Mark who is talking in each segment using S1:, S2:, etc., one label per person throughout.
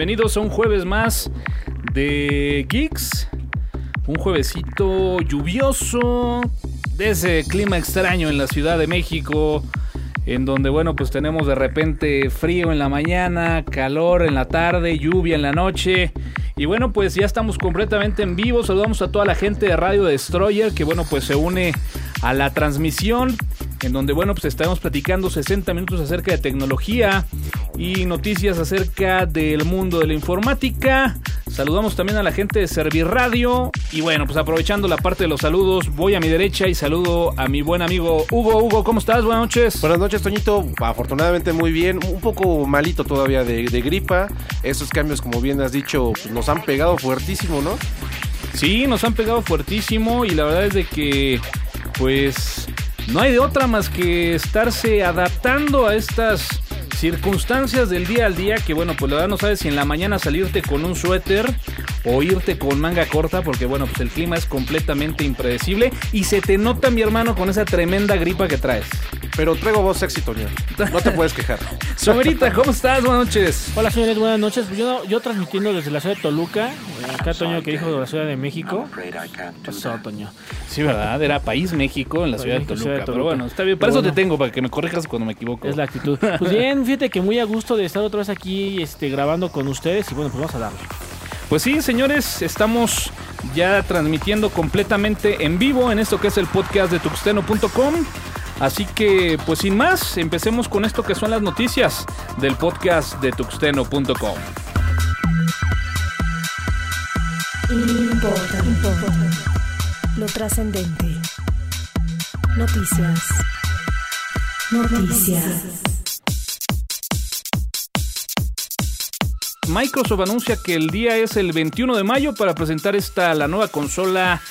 S1: Bienvenidos a un jueves más de Geeks. Un juevesito lluvioso, de ese clima extraño en la Ciudad de México, en donde, bueno, pues tenemos de repente frío en la mañana, calor en la tarde, lluvia en la noche. Y bueno, pues ya estamos completamente en vivo. Saludamos a toda la gente de Radio Destroyer que, bueno, pues se une a la transmisión en donde, bueno, pues estaremos platicando 60 minutos acerca de tecnología y noticias acerca del mundo de la informática. Saludamos también a la gente de Servir Radio. Y bueno, pues aprovechando la parte de los saludos, voy a mi derecha y saludo a mi buen amigo Hugo. Hugo, ¿cómo estás? Buenas noches.
S2: Buenas noches, Toñito. Afortunadamente muy bien. Un poco malito todavía de, de gripa. Esos cambios, como bien has dicho, pues, nos han pegado fuertísimo, ¿no?
S1: Sí, nos han pegado fuertísimo y la verdad es de que, pues, no hay de otra más que estarse adaptando a estas circunstancias del día al día que bueno, pues la verdad no sabes si en la mañana salirte con un suéter o irte con manga corta porque bueno, pues el clima es completamente impredecible y se te nota mi hermano con esa tremenda gripa que traes.
S2: Pero traigo voz sexy, Toño. No te puedes quejar.
S1: Somerita, ¿cómo estás? Buenas noches.
S3: Hola señores, buenas noches. Pues yo, yo transmitiendo desde la ciudad de Toluca, eh, acá Toño que dijo de la ciudad de México. Pasó, Toño.
S1: Sí, ¿verdad? Era País México en la ciudad de,
S3: México,
S1: Toluca,
S3: ciudad de
S1: Pero bueno, está bien. Para
S3: Pero
S1: eso te tengo, para que me corrijas cuando me equivoco.
S3: Es la actitud. Pues bien, fíjate que muy a gusto de estar otra vez aquí este, grabando con ustedes y bueno, pues vamos a darle.
S1: Pues sí, señores, estamos ya transmitiendo completamente en vivo en esto que es el podcast de tuxteno.com. Así que, pues sin más, empecemos con esto que son las noticias del podcast de tuxteno.com.
S4: Lo trascendente. Noticias. Noticias.
S1: Microsoft anuncia que el día es el 21 de mayo para presentar esta la nueva consola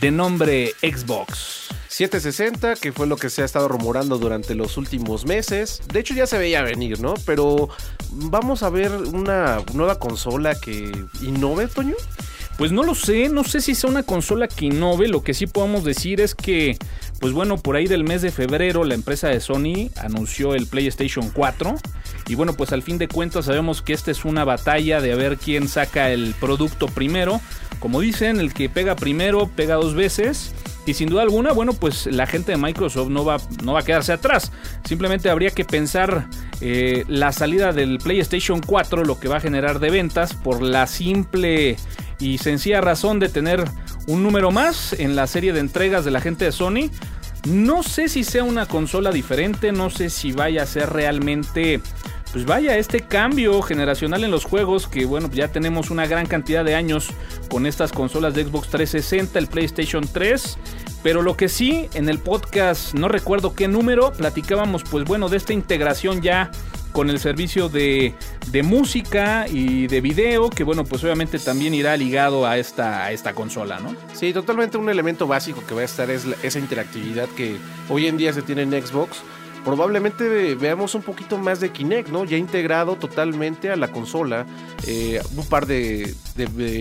S1: de nombre Xbox.
S2: 760, que fue lo que se ha estado rumorando durante los últimos meses. De hecho, ya se veía venir, ¿no? Pero vamos a ver una nueva consola que innove, Toño.
S1: Pues no lo sé, no sé si sea una consola que innove, lo que sí podemos decir es que, pues bueno, por ahí del mes de febrero la empresa de Sony anunció el PlayStation 4 y bueno, pues al fin de cuentas sabemos que esta es una batalla de a ver quién saca el producto primero, como dicen, el que pega primero pega dos veces. Y sin duda alguna, bueno, pues la gente de Microsoft no va, no va a quedarse atrás. Simplemente habría que pensar eh, la salida del PlayStation 4, lo que va a generar de ventas, por la simple y sencilla razón de tener un número más en la serie de entregas de la gente de Sony. No sé si sea una consola diferente, no sé si vaya a ser realmente, pues vaya, este cambio generacional en los juegos, que bueno, ya tenemos una gran cantidad de años con estas consolas de Xbox 360, el PlayStation 3. Pero lo que sí, en el podcast, no recuerdo qué número, platicábamos pues bueno de esta integración ya con el servicio de, de música y de video, que bueno, pues obviamente también irá ligado a esta, a esta consola, ¿no?
S2: Sí, totalmente un elemento básico que va a estar es la- esa interactividad que hoy en día se tiene en Xbox. Probablemente ve- veamos un poquito más de Kinect, ¿no? Ya integrado totalmente a la consola. eh, un par de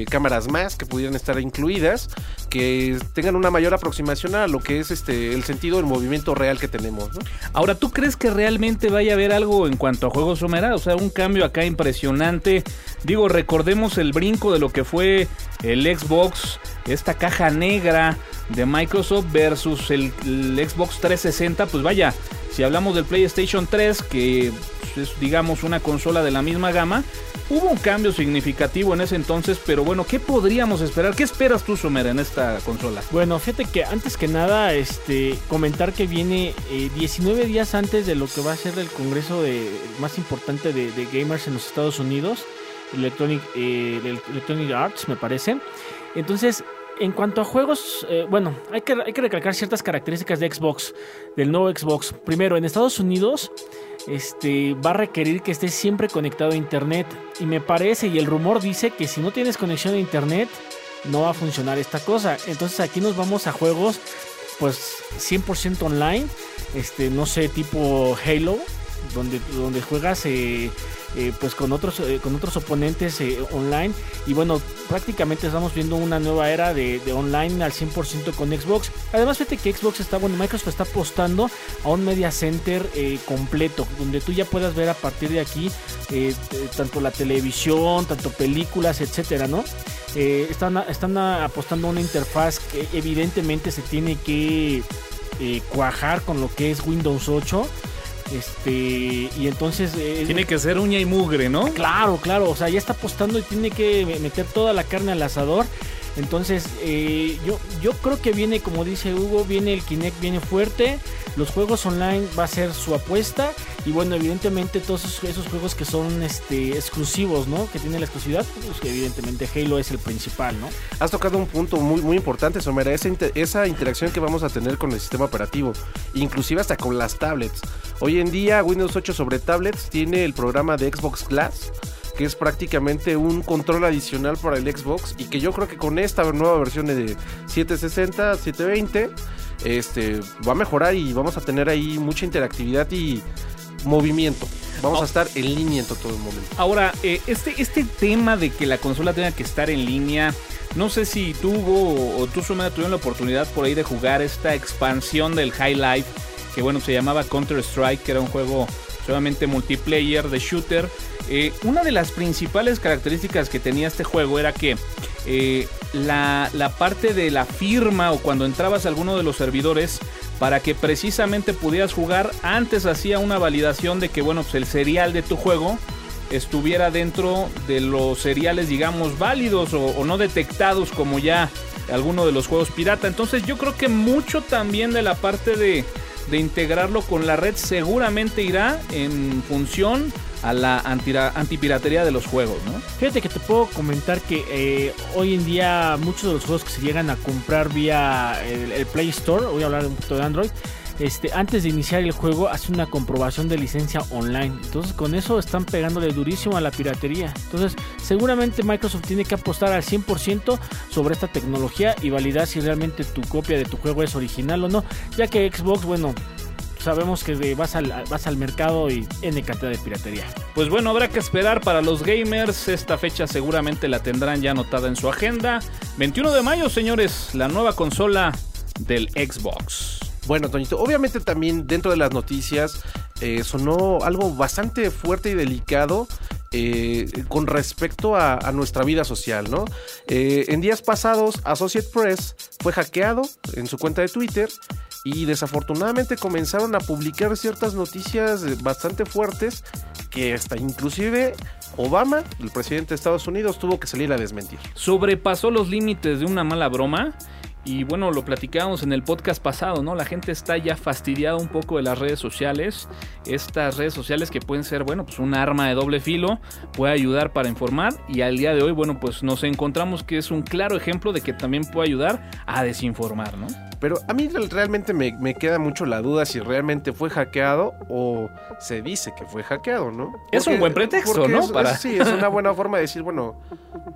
S2: cámaras más que pudieran estar incluidas. Que tengan una mayor aproximación a lo que es este el sentido del movimiento real que tenemos, ¿no?
S1: Ahora, ¿tú crees que realmente vaya a haber algo en cuanto a juegos Somera? O sea, un cambio acá impresionante. Digo, recordemos el brinco de lo que fue el Xbox, esta caja negra de Microsoft versus el, el Xbox 360. Pues vaya, si hablamos del PlayStation 3, que es digamos una consola de la misma gama, hubo un cambio significativo en ese entonces. Pero bueno, ¿qué podríamos esperar? ¿Qué esperas tú, Somera, en esta consola?
S3: Bueno, fíjate que antes que nada, este, comentar que viene eh, 19 días antes de lo que va a ser el congreso de, más importante de, gamers en los Estados Unidos, Electronic, eh, Arts, me parece. Entonces, en cuanto a juegos, eh, bueno, hay que, hay que recalcar ciertas características de Xbox, del nuevo Xbox. Primero, en Estados Unidos, este, va a requerir que estés siempre conectado a Internet. Y me parece, y el rumor dice que si no tienes conexión a Internet, no va a funcionar esta cosa. Entonces aquí nos vamos a juegos pues 100% online, este no sé, tipo Halo, donde, donde juegas eh, eh, pues con otros, eh, con otros oponentes online. Y bueno, prácticamente estamos viendo una nueva era de, de online al 100% con Xbox. Además, fíjate que Xbox está, bueno, Microsoft está apostando a un media center completo, donde tú ya puedas ver a partir de aquí tanto la televisión, tanto películas, etcétera, ¿no? Están, están apostando a una interfaz que evidentemente se tiene que cuajar con lo que es Windows 8. Este, y entonces eh,
S1: Tiene que ser uña y mugre, ¿no?
S3: Claro, claro, o sea, ya está apostando y tiene que me- meter toda la carne al asador. Entonces, eh, yo, yo creo que viene, como dice Hugo, viene el Kinect, viene fuerte. Los juegos online va a ser su apuesta. Y bueno, evidentemente todos esos, juegos que son este, exclusivos, ¿no? Que tienen la exclusividad, pues evidentemente Halo es el principal, ¿no?
S2: Has tocado un punto muy, muy importante, Somera, esa, esa interacción que vamos a tener con el sistema operativo, inclusive hasta con las tablets. Hoy en día Windows 8 sobre tablets tiene el programa de Xbox Glass, que es prácticamente un control adicional para el Xbox y que yo creo que con esta nueva versión de 760, 720, este, va a mejorar y vamos a tener ahí mucha interactividad y movimiento. Vamos a estar en línea en todo el momento.
S1: Ahora, eh, este, este tema de que la consola tenga que estar en línea, no sé si tú Hugo, o tú Sumeda tuvieron la oportunidad por ahí de jugar esta expansión del High Life, que bueno, se llamaba Counter Strike, que era un juego solamente multiplayer de shooter. Eh, una de las principales características que tenía este juego era que eh, la, la parte de la firma o cuando entrabas a alguno de los servidores para que precisamente pudieras jugar. Antes hacía una validación de que bueno pues el serial de tu juego estuviera dentro de los seriales digamos válidos o, o no detectados como ya alguno de los juegos pirata. Entonces yo creo que mucho también de la parte de, de integrarlo con la red seguramente irá en función a la antipiratería de los juegos, ¿no?
S3: Fíjate que te puedo comentar que eh, hoy en día muchos de los juegos que se llegan a comprar vía el, el Play Store, voy a hablar un poquito de Android, este, antes de iniciar el juego hace una comprobación de licencia online. Entonces con eso están pegándole durísimo a la piratería. Entonces seguramente Microsoft tiene que apostar al 100% sobre esta tecnología y validar si realmente tu copia de tu juego es original o no. Ya que Xbox, bueno, sabemos que vas, al, vas al mercado y N cantidad de piratería.
S1: Pues bueno, habrá que esperar para los gamers. Esta fecha seguramente la tendrán ya anotada en su agenda. 21 de mayo, señores, la nueva consola del Xbox.
S2: Bueno, Toñito, obviamente también dentro de las noticias eh, sonó algo bastante fuerte y delicado eh, con respecto a, nuestra vida social, ¿no? Eh, en días pasados, Associate Press fue hackeado en su cuenta de Twitter y desafortunadamente comenzaron a publicar ciertas noticias bastante fuertes que hasta inclusive Obama, el presidente de Estados Unidos, tuvo que salir a desmentir.
S1: Sobrepasó los límites de una mala broma. Y bueno, lo platicábamos en el podcast pasado, ¿no? La gente está ya fastidiada un poco de las redes sociales. Estas redes sociales que pueden ser, bueno, pues un arma de doble filo, puede ayudar para informar. Y al día de hoy, bueno, pues nos encontramos que es un claro ejemplo de que también puede ayudar a desinformar, ¿no?
S2: Pero a mí real- realmente me, me queda mucho la duda si realmente fue hackeado o se dice que fue hackeado, ¿no?
S1: Es un buen pretexto, ¿no?
S2: es-
S1: Para-
S2: es- sí, es una buena forma de decir, bueno,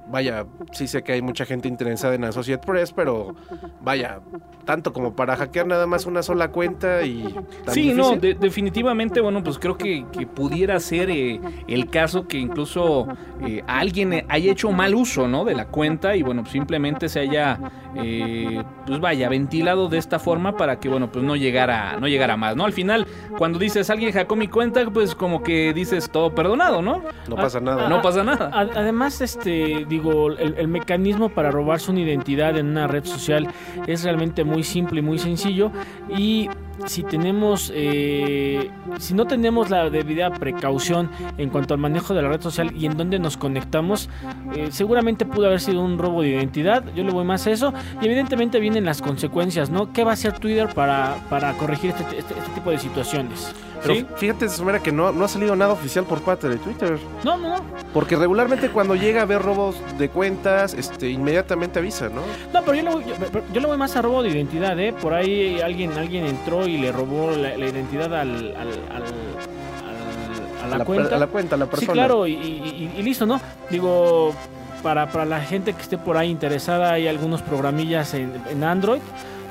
S2: vaya, sí sé que hay mucha gente interesada en Associate Press, pero vaya, tanto como para hackear nada más una sola cuenta y... tan
S1: Sí, no, de- definitivamente, bueno, pues creo que, que pudiera ser eh, el caso que incluso eh, alguien haya hecho mal uso, ¿no? De la cuenta y, bueno, pues simplemente se haya, eh, pues vaya, ventilado de esta forma para que, bueno, pues no llegara, no llegara más, ¿no? Al final, cuando dices alguien hackeó mi cuenta, pues como que dices todo perdonado, ¿no?
S2: No pasa nada.
S1: No pasa nada.
S3: A- Además, este, digo, el, el mecanismo para robarse una identidad en una red social es realmente muy simple y muy sencillo. Y si tenemos, eh, si no tenemos la debida precaución en cuanto al manejo de la red social y en dónde nos conectamos, eh, seguramente pudo haber sido un robo de identidad. Yo le voy más a eso. Y evidentemente vienen las consecuencias, ¿no? ¿Qué va a hacer Twitter para, para corregir este, este- este tipo de situaciones?
S2: Pero
S1: Sí.
S2: fíjate, Sumera, que no, no ha salido nada oficial por parte de Twitter.
S3: No, no, no.
S2: Porque regularmente cuando llega a haber robos de cuentas, este, inmediatamente avisa, ¿no?
S3: No, pero yo le, voy, yo, yo le voy más a robo de identidad, ¿eh? Por ahí alguien alguien entró y le robó la, la identidad al, al- a la, cuenta.
S2: A la cuenta, a la
S3: sí,
S2: persona.
S3: claro, y, y- y- y listo, ¿no? Digo, para, para la gente que esté por ahí interesada, hay algunos programillas en, en Android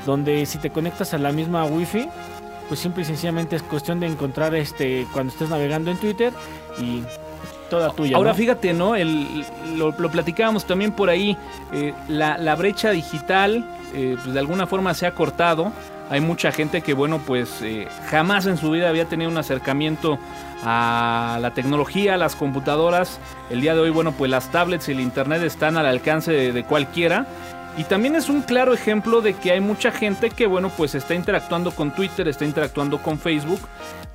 S3: donde si te conectas a la misma Wi-Fi, pues simple y sencillamente es cuestión de encontrar este cuando estés navegando en Twitter y toda tuya.
S1: Ahora
S3: ¿no?
S1: fíjate, ¿no? El, lo, lo platicábamos también por ahí, eh, la, la brecha digital eh, pues de alguna forma se ha cortado. Hay mucha gente que, bueno, pues eh, jamás en su vida había tenido un acercamiento a la tecnología, a las computadoras. El día de hoy, bueno, pues las tablets y el internet están al alcance de, de cualquiera. Y también es un claro ejemplo de que hay mucha gente que, bueno, pues está interactuando con Twitter, está interactuando con Facebook.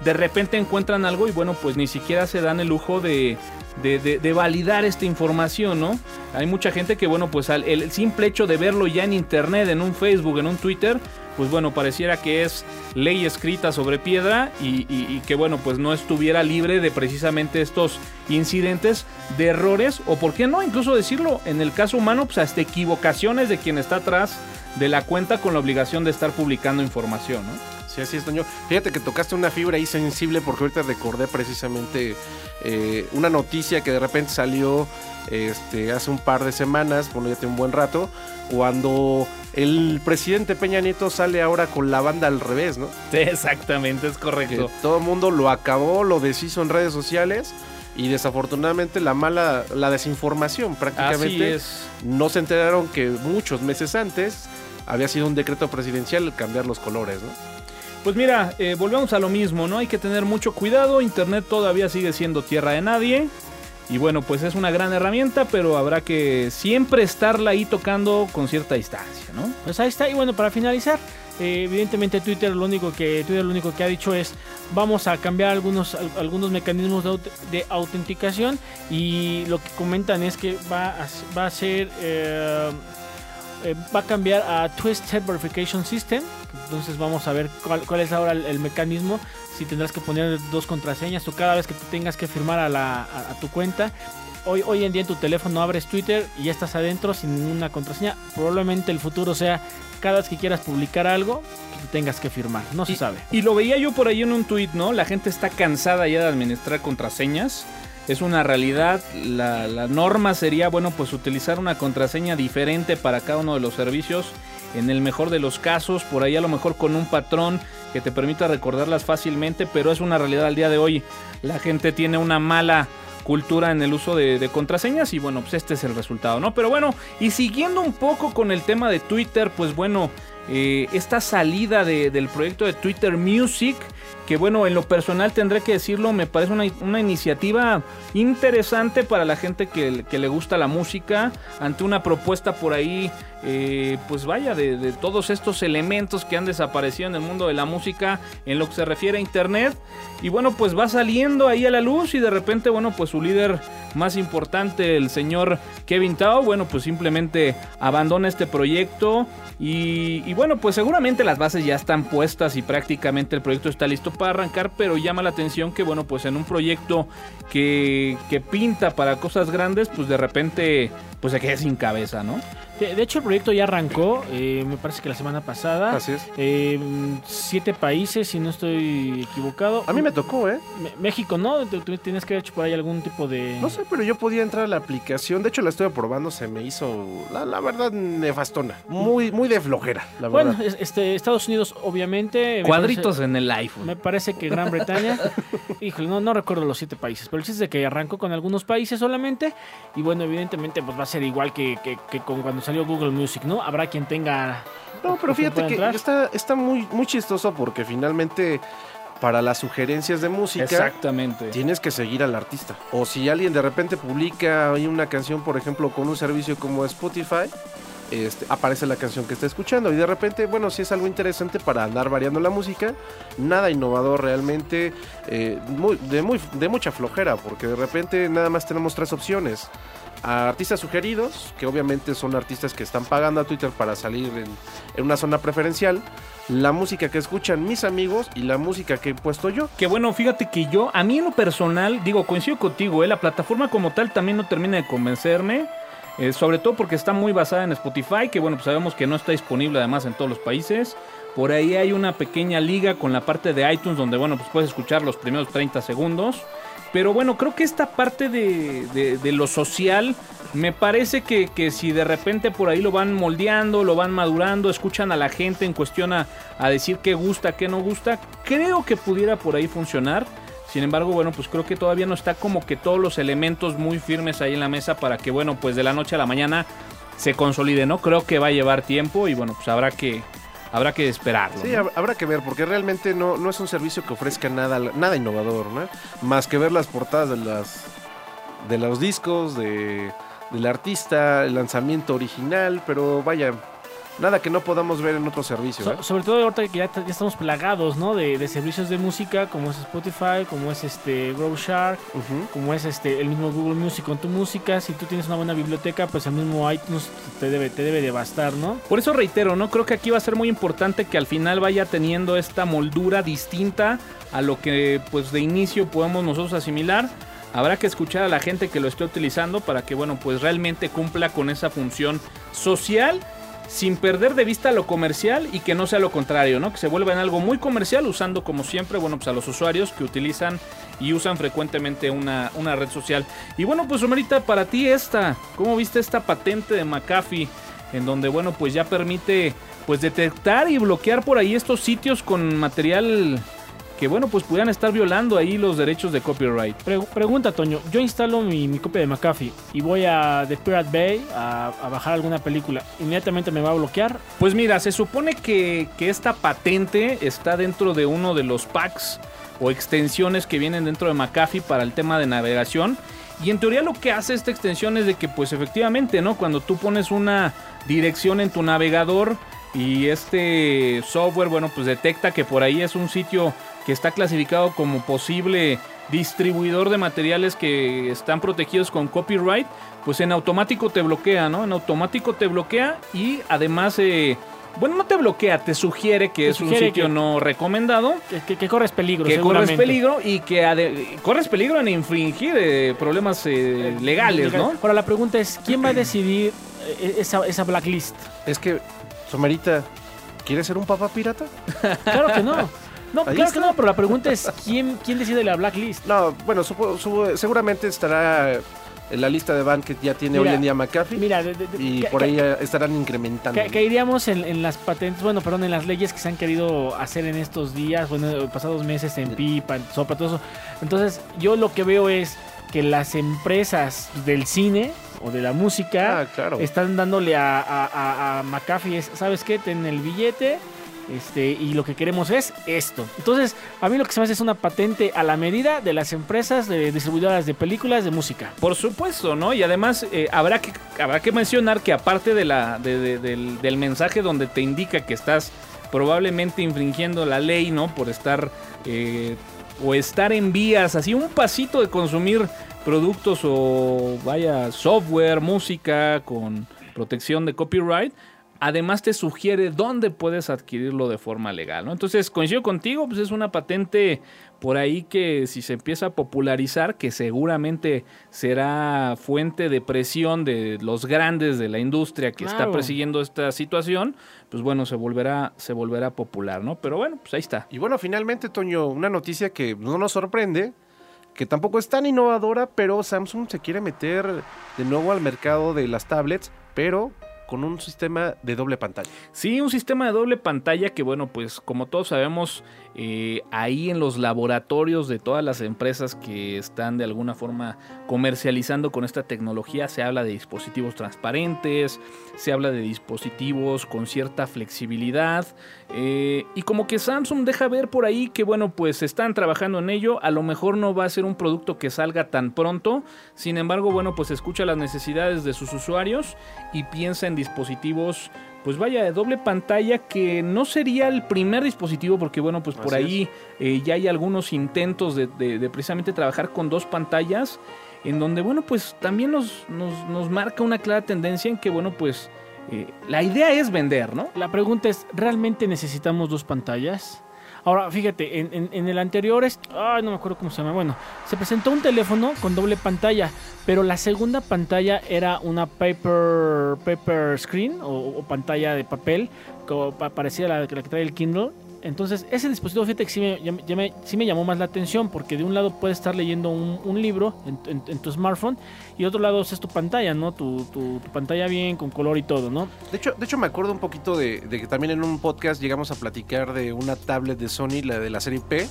S1: De repente encuentran algo y, bueno, pues ni siquiera se dan el lujo de, de, validar esta información, ¿no? Hay mucha gente que, bueno, pues al, el simple hecho de verlo ya en Internet, en un Facebook, en un Twitter, pues bueno, pareciera que es ley escrita sobre piedra y, que, bueno, pues no estuviera libre de precisamente estos incidentes de errores o, ¿por qué no? Incluso decirlo, en el caso humano, pues hasta equivocaciones de quien está atrás de la cuenta con la obligación de estar publicando información, ¿no?
S2: Sí, así es, Toño. Fíjate que tocaste una fibra ahí sensible porque ahorita recordé precisamente eh, una noticia que de repente salió este, hace un par de semanas, bueno, ya tiene un buen rato, cuando el presidente Peña Nieto sale ahora con la banda al revés, ¿no?
S1: Exactamente, es
S2: Que
S1: correcto.
S2: todo el mundo lo acabó, lo deshizo en redes sociales y desafortunadamente la mala, la desinformación
S1: Así
S2: prácticamente
S1: es.
S2: no se enteraron que muchos meses antes había sido un decreto presidencial cambiar los colores, ¿no?
S1: Pues mira, eh, volvemos a lo mismo, ¿no? Hay que tener mucho cuidado, Internet todavía sigue siendo tierra de nadie. Y bueno, pues es una gran herramienta, pero habrá que siempre estarla ahí tocando con cierta distancia, ¿no?
S3: Pues ahí está. Y bueno, para finalizar, eh, evidentemente Twitter lo único que Twitter lo único que ha dicho es vamos a cambiar algunos al- algunos mecanismos de, aut- de autenticación y lo que comentan es que va a, va a ser eh, eh, va a cambiar a Two-Step Verification System. Entonces vamos a ver cuál, cuál es ahora el, el mecanismo. Si tendrás que poner dos contraseñas o cada vez que tú tengas que firmar a, la, a, a tu cuenta. Hoy, hoy en día en tu teléfono abres Twitter y ya estás adentro sin ninguna contraseña. Probablemente el futuro sea cada vez que quieras publicar algo que tengas que firmar. No se
S1: y,
S3: sabe.
S1: Y lo veía yo por ahí en un tweet, ¿no? La gente está cansada ya de administrar contraseñas. Es una realidad. La, la norma sería, bueno, pues utilizar una contraseña diferente para cada uno de los servicios. En el mejor de los casos, por ahí a lo mejor con un patrón que te permita recordarlas fácilmente, pero es una realidad al día de hoy. La gente tiene una mala cultura en el uso de, contraseñas y bueno, pues este es el resultado, ¿no? Pero bueno, y siguiendo un poco con el tema de Twitter, pues bueno, eh, esta salida de- del proyecto de Twitter Music, que bueno, en lo personal tendré que decirlo, me parece una, una iniciativa interesante para la gente que, que le gusta la música, ante una propuesta por ahí, eh, pues vaya, de, de todos estos elementos que han desaparecido en el mundo de la música en lo que se refiere a Internet. Y bueno, pues va saliendo ahí a la luz y de repente, bueno, pues su líder más importante, el señor Kevin Tao, bueno, pues simplemente abandona este proyecto y, y bueno, pues seguramente las bases ya están puestas y prácticamente el proyecto está listo para arrancar, pero llama la atención que, bueno, pues en un proyecto que, que pinta para cosas grandes, pues de repente, pues se queda sin cabeza, ¿no?
S3: De, de hecho, el proyecto ya arrancó, eh, me parece que la semana pasada.
S2: Así es.
S3: Eh, siete países, si no estoy equivocado.
S2: A mí me tocó, ¿eh?
S3: México, ¿no? Tú tienes que haber hecho por ahí algún tipo de...
S2: No sé, pero yo podía entrar a la aplicación. De hecho, la estuve probando, se me hizo, la, la verdad, nefastona. Muy, muy de flojera, la
S3: Bueno,
S2: verdad.
S3: es- este, Estados Unidos, obviamente. me
S1: Cuadritos
S3: parece-
S1: en el iPhone.
S3: Me parece que Gran Bretaña, híjole, no, no recuerdo los siete países, pero el chiste es de que arrancó con algunos países solamente. Y bueno, evidentemente, pues va a ser igual que, que- que con cuando salió Google Music, ¿no? Habrá quien tenga.
S2: No, pero fíjate que está, está muy, muy chistoso porque finalmente, para las sugerencias de música,
S1: Exactamente.
S2: tienes que seguir al artista. O si alguien de repente publica una canción, por ejemplo, con un servicio como Spotify, este, aparece la canción que está escuchando. Y de repente, bueno, si es algo interesante para andar variando la música, nada innovador realmente, eh, muy- de, muy, de mucha flojera, porque de repente nada más tenemos tres opciones. A artistas sugeridos, que obviamente son artistas que están pagando a Twitter para salir en, una zona preferencial. La música que escuchan mis amigos y la música que he puesto yo.
S1: Que bueno, fíjate que yo, a mí en lo personal, digo, coincido contigo, ¿eh? la plataforma como tal también no termina de convencerme. eh, sobre todo porque está muy basada en Spotify, que bueno, pues sabemos que no está disponible además en todos los países. Por ahí hay una pequeña liga con la parte de iTunes donde, bueno, pues puedes escuchar los primeros 30 segundos. Pero bueno, creo que esta parte de, de- lo social, me parece que, que si de repente por ahí lo van moldeando, lo van madurando, escuchan a la gente en cuestión a, a decir qué gusta, qué no gusta, creo que pudiera por ahí funcionar. Sin embargo, bueno, pues creo que todavía no está como que todos los elementos muy firmes ahí en la mesa para que, bueno, pues de la noche a la mañana se consolide, ¿no? Creo que va a llevar tiempo y bueno, pues habrá que, habrá que esperarlo.
S2: Sí, habrá que ver, porque realmente no, no es un servicio que ofrezca nada, nada innovador, ¿no? Más que ver las portadas de las de los discos, de, del artista, el lanzamiento original, pero vaya, nada que no podamos ver en otro servicio.
S3: So-
S2: ¿eh?
S3: sobre todo ahorita que ya, ya estamos plagados, ¿no? De, de servicios de música como es Spotify, como es este Grow Shark, como es este el mismo Google Music con tu música. Si tú tienes una buena biblioteca, pues el mismo iTunes te debe, te debe de bastar, ¿no?
S1: Por eso reitero, ¿no? Creo que aquí va a ser muy importante que al final vaya teniendo esta moldura distinta a lo que pues de inicio podemos nosotros asimilar. Habrá que escuchar a la gente que lo esté utilizando para que, bueno, pues realmente cumpla con esa función social sin perder de vista lo comercial y que no sea lo contrario, ¿no? Que se vuelva en algo muy comercial usando como siempre, bueno, pues a los usuarios que utilizan y usan frecuentemente una, una red social. Y bueno, pues Romerita, para ti esta, ¿cómo viste esta patente de McAfee? En donde, bueno, pues ya permite pues detectar y bloquear por ahí estos sitios con material que, bueno, pues pudieran estar violando ahí los derechos de copyright.
S3: Pre- pregunta, Toño. Yo instalo mi, mi copia de McAfee y voy a The Pirate Bay a, a bajar alguna película. ¿Inmediatamente me va a bloquear?
S1: Pues mira, se supone que, que esta patente está dentro de uno de los packs o extensiones que vienen dentro de McAfee para el tema de navegación. Y en teoría lo que hace esta extensión es de que pues efectivamente, ¿no? Cuando tú pones una dirección en tu navegador y este software, bueno, pues detecta que por ahí es un sitio que está clasificado como posible distribuidor de materiales que están protegidos con copyright, pues en automático te bloquea, ¿no? En automático te bloquea y además, eh, bueno, no te bloquea, te sugiere que
S3: Te
S1: es un sitio
S3: que-
S1: no recomendado,
S3: Que, que- que corres peligro,
S1: que corres peligro y que ade- corres peligro en infringir eh, problemas eh, legales, ¿no?
S3: Ahora la pregunta es, ¿quién va a decidir eh, esa, esa blacklist?
S2: Es que, Somerita, ¿quieres ser un papá pirata?
S3: Claro que no. No,
S2: Ahí
S3: claro
S2: está.
S3: que no, pero la pregunta es, ¿quién, quién decide la blacklist?
S2: No, bueno, supo- supo- seguramente estará en la lista de ban que ya tiene
S3: Mira,
S2: hoy en día McAfee
S3: Mira, de-
S2: y por ahí estarán incrementando.
S3: ca- caeríamos en, en las patentes, bueno, perdón, en las leyes que se han querido hacer en estos días, bueno, pasados meses en PIPA, en SOPA, todo eso. Entonces, yo lo que veo es que las empresas del cine o de la música
S2: Ah, claro.
S3: están dándole a, a, a- a McAfee, es, ¿sabes qué? Ten el billete. Este, y lo que queremos es esto. Entonces, a mí lo que se me hace es una patente a la medida de las empresas de distribuidoras de películas de música.
S1: Por supuesto, ¿no? Y además eh, habrá, que, habrá que mencionar que aparte del, del mensaje donde te indica que estás probablemente infringiendo la ley, ¿no? Por estar eh, o estar en vías, así un pasito de consumir productos o vaya software, música con protección de copyright. Además te sugiere dónde puedes adquirirlo de forma legal, ¿no? Entonces coincido contigo, pues es una patente por ahí que si se empieza a popularizar, que seguramente será fuente de presión de los grandes de la industria que está persiguiendo esta situación, pues bueno, se volverá, se volverá popular, ¿no? Pero bueno, pues ahí está.
S2: Y bueno, finalmente, Toño, una noticia que no nos sorprende, que tampoco es tan innovadora, pero Samsung se quiere meter de nuevo al mercado de las tablets, pero con un sistema de doble pantalla.
S1: Sí, un sistema de doble pantalla que, bueno, pues como todos sabemos, eh, ahí en los laboratorios de todas las empresas que están de alguna forma comercializando con esta tecnología, se habla de dispositivos transparentes, se habla de dispositivos con cierta flexibilidad, eh, y como que Samsung deja ver por ahí que, bueno, pues están trabajando en ello, a lo mejor no va a ser un producto que salga tan pronto, sin embargo, bueno, pues escucha las necesidades de sus usuarios y piensa en dispositivos pues vaya, de doble pantalla que no sería el primer dispositivo porque bueno, pues por
S2: Así
S1: ahí eh, ya hay algunos intentos de, de- de precisamente trabajar con dos pantallas en donde bueno, pues también nos, nos, nos marca una clara tendencia en que bueno, pues eh, la idea es vender, ¿no?
S3: La pregunta es, ¿realmente necesitamos dos pantallas? Ahora, fíjate, en, el anterior, es, ay, no me acuerdo cómo se llama, bueno, se presentó un teléfono con doble pantalla, pero la segunda pantalla era una paper, paper screen o, pantalla de papel, como pa- parecida a la, que la que trae el Kindle, Entonces, ese dispositivo, fíjate que sí me, llamó más la atención, porque de un lado puedes estar leyendo un, libro en, en- tu smartphone, y de otro lado es tu pantalla, ¿no? Tu pantalla bien, con color y todo, ¿no?
S2: De hecho, de hecho me acuerdo un poquito de, de que también en un podcast llegamos a platicar de una tablet de Sony, la de la serie P,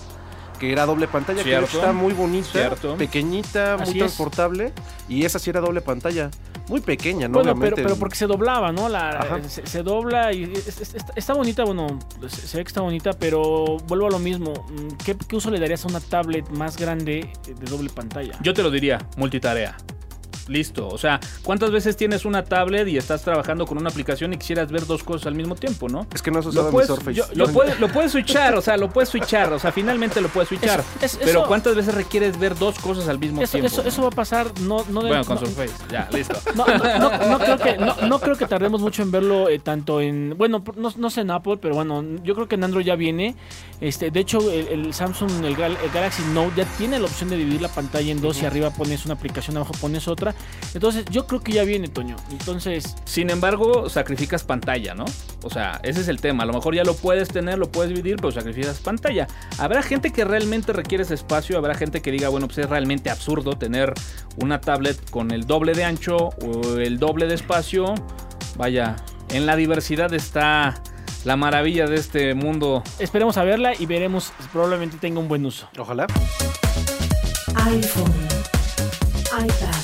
S2: que era doble pantalla, que
S1: Cierto.
S2: está muy bonita,
S1: Cierto.
S2: pequeñita, muy
S3: es.
S2: transportable, y esa sí era doble pantalla, muy pequeña, ¿no?
S3: bueno, pero,
S2: Obviamente.
S3: pero porque se doblaba, ¿no? La,
S2: Ajá.
S3: se, se dobla y es- es- está, está bonita, bueno, se, se ve que está bonita, pero vuelvo a lo mismo. ¿Qué, qué uso le darías a una tablet más grande eh, de doble pantalla?
S1: Yo te lo diría, multitarea. Listo. O sea, ¿cuántas veces tienes una tablet y estás trabajando con una aplicación y quisieras ver dos cosas al mismo tiempo, no?
S2: Es que no has usado
S1: Lo
S2: mi
S1: puedes,
S2: Surface.
S1: yo- lo, puedes, lo puedes switchar, o sea, lo puedes switchar, o sea, finalmente lo puedes switchar.
S3: Es- es-
S1: pero
S3: eso-
S1: ¿cuántas veces requieres ver dos cosas al mismo
S3: Eso,
S1: tiempo?
S3: eso, eso va a pasar, no, no de-
S1: bueno, con
S3: no-
S1: Surface, ya, listo.
S3: No, no, no, no creo que, no, no creo que tardemos mucho en verlo eh, tanto en... Bueno, no, no sé en Apple, pero bueno, yo creo que en Android ya viene. Este, de hecho, el, el Samsung, el Galaxy Note ya tiene la opción de dividir la pantalla en dos y arriba pones una aplicación, abajo pones otra. Entonces, yo creo que ya viene, Toño. Entonces,
S1: Sin embargo, sacrificas pantalla, ¿no? O sea, ese es el tema. A lo mejor ya lo puedes tener, lo puedes dividir, pero sacrificas pantalla. Habrá gente que realmente requiere ese espacio, habrá gente que diga, bueno, pues es realmente absurdo tener una tablet con el doble de ancho o el doble de espacio. Vaya, en la diversidad está la maravilla de este mundo.
S3: esperemos a verla y veremos, probablemente tenga un buen uso.
S2: Ojalá.
S4: iPhone, iPad,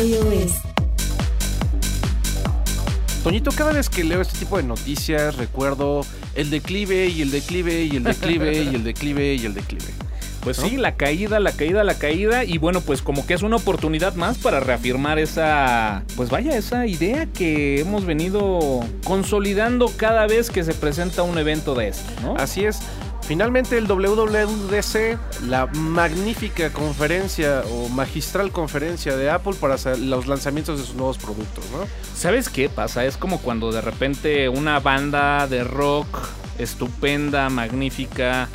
S4: iOS.
S2: Toñito, cada vez que leo este tipo de noticias recuerdo el declive y el declive y el declive y el declive y el declive.
S1: Pues
S2: ¿No?
S1: sí, la caída, la caída, la caída. Y bueno, pues como que es una oportunidad más para reafirmar esa, pues vaya, esa idea que hemos venido consolidando cada vez que se presenta un evento de esto, ¿no?
S2: Así es. Finalmente el WWDC, la magnífica conferencia o magistral conferencia de Apple para los lanzamientos de sus nuevos productos, ¿no?
S1: ¿Sabes qué pasa? Es como cuando de repente una banda de rock estupenda, magnífica,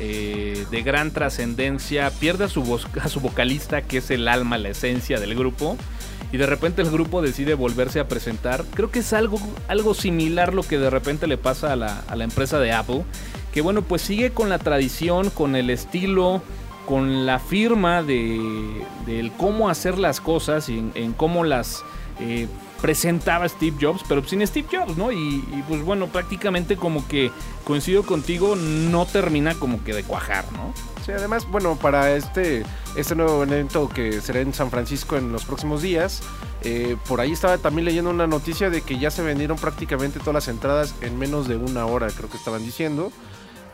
S1: eh, de gran trascendencia, pierde a su, a su vocalista, que es el alma, la esencia del grupo, y de repente el grupo decide volverse a presentar. Creo que es algo, algo similar lo que de repente le pasa a la, a la empresa de Apple, que bueno, pues sigue con la tradición, con el estilo, con la firma de, del cómo hacer las cosas y en, cómo las eh, presentaba Steve Jobs, pero sin Steve Jobs, ¿no? Y, y, pues bueno, prácticamente como que coincido contigo, no termina como que de cuajar, ¿no?
S2: Sí, además, bueno, para este, este nuevo evento que será en San Francisco en los próximos días, eh, por ahí estaba también leyendo una noticia de que ya se vendieron prácticamente todas las entradas en menos de una hora, creo que estaban diciendo,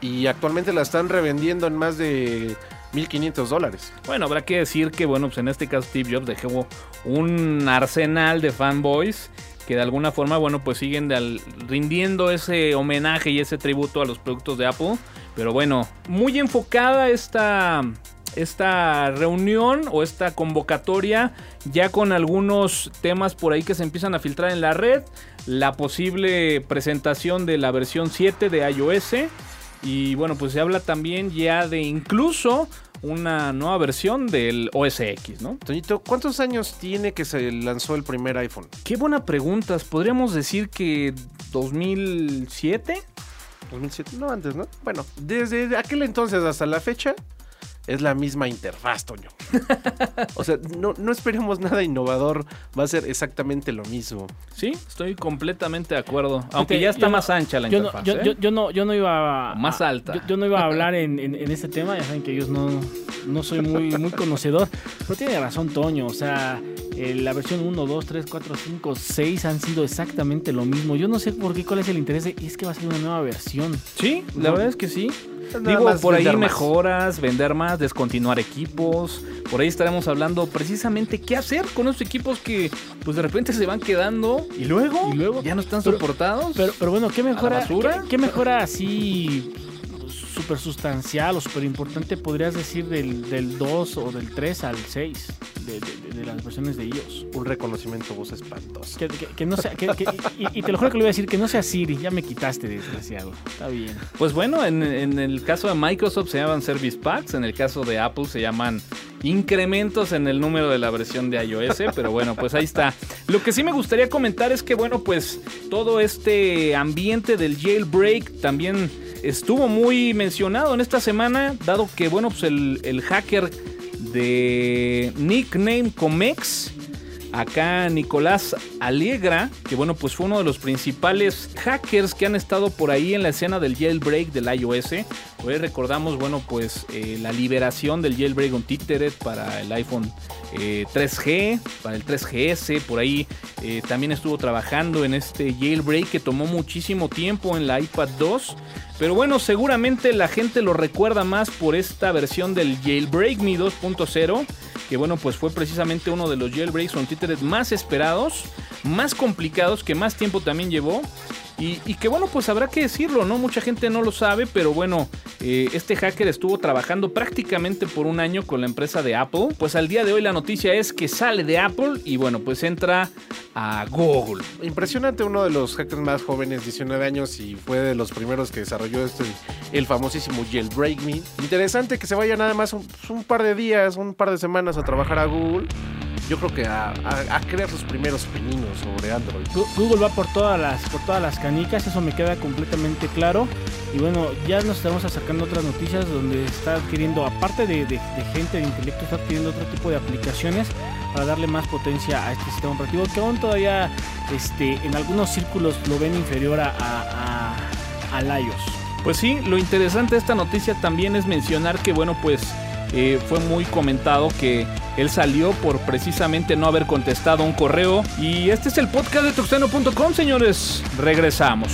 S2: y actualmente la están revendiendo en más de 1.500 dólares.
S1: Bueno, habrá que decir que, bueno, pues en este caso Steve Jobs dejó un arsenal de fanboys que de alguna forma, bueno, pues siguen rindiendo ese homenaje y ese tributo a los productos de Apple. Pero bueno, muy enfocada esta, esta reunión o esta convocatoria ya con algunos temas por ahí que se empiezan a filtrar en la red. La posible presentación de la versión 7 de iOS. Y bueno, pues se habla también ya de incluso una nueva versión del OS X, ¿no?
S2: Toñito, ¿cuántos años tiene que se lanzó el primer iPhone?
S1: Qué buena pregunta. Podríamos decir que 2007.
S2: 2007, no antes, ¿no? Bueno, desde aquel entonces hasta la fecha es la misma interfaz, Toño. o sea, no, no esperemos nada innovador, va a ser exactamente lo mismo.
S1: Sí, estoy completamente de acuerdo. Aunque ya está
S3: yo no-
S1: más ancha la
S3: Yo no,
S1: interfaz.
S3: yo,
S1: ¿eh?
S3: yo- yo no, yo no iba a...
S1: Más alta.
S3: Yo, yo no iba a hablar en, en- en este tema, ya saben que ellos no, no soy muy, muy conocedor. Pero tiene razón Toño, o sea, eh, la versión 1, 2, 3, 4, 5, 6 han sido exactamente lo mismo. Yo no sé por qué, cuál es el interés, de- es que va a ser una nueva versión.
S1: Sí, la verdad es que sí.
S2: Nada
S1: Digo, por ahí
S2: más.
S1: mejoras, vender más, descontinuar equipos. Por ahí estaremos hablando precisamente qué hacer con esos equipos que pues de repente se van quedando y luego,
S3: Y luego,
S1: ya no están
S3: pero-
S1: soportados.
S3: Pero, pero bueno, ¿qué mejora, qué mejora así súper sustancial o súper importante podrías decir del, del 2 o del 3 al 6 de, de- de las versiones de iOS?
S2: Un reconocimiento voz espantoso.
S3: Que, que- que no sea, que- que- y, y te lo juro que le voy a decir que no sea Siri, ya me quitaste, desgraciado. Está bien.
S1: Pues bueno, en, en el caso de Microsoft se llaman Service Packs, en el caso de Apple se llaman
S5: incrementos en el número de la versión de iOS, pero bueno, pues ahí está. Lo que sí me gustaría comentar es que, bueno, pues todo este ambiente del jailbreak también estuvo muy mencionado en esta semana, dado que, bueno, pues el, el hacker de Nickname Comex Acá Nicolás Alegra, que bueno, pues fue uno de los principales hackers que han estado por ahí en la escena del jailbreak del iOS. Hoy recordamos, bueno, pues eh, la liberación del jailbreak Untethered para el iPhone 3G, eh, para el 3GS, por ahí eh, también estuvo trabajando en este jailbreak que tomó muchísimo tiempo en la iPad 2. Pero bueno, seguramente la gente lo recuerda más por esta versión del Jailbreak Me 2.0 que bueno, pues fue precisamente uno de los jailbreaks on títeres más esperados, más complicados, que más tiempo también llevó. Y, que bueno, pues habrá que decirlo, ¿no? Mucha gente no lo sabe, pero bueno, eh, este hacker estuvo trabajando prácticamente por un año con la empresa de Apple. Pues al día de hoy la noticia es que sale de Apple y bueno, pues entra a Google.
S2: Impresionante, uno de los hackers más jóvenes, 19 años, y fue de los primeros que desarrolló este, el famosísimo Jailbreak Me. Interesante que se vaya nada más un, un par de días, un par de semanas a trabajar a Google yo creo que a, crear sus primeros pininos sobre Android.
S3: Google va por todas las por todas las canicas, eso me queda completamente claro. Y bueno, ya nos estamos acercando a otras noticias donde está adquiriendo, aparte de, gente de intelecto, está adquiriendo otro tipo de aplicaciones para darle más potencia a este sistema operativo que aún todavía este, en algunos círculos lo ven inferior a, a, a, a iOS.
S5: Pues sí, lo interesante de esta noticia también es mencionar que, bueno, pues eh, fue muy comentado que él salió por precisamente no haber contestado un correo. Y este es el podcast de tuxteno.com, señores. Regresamos.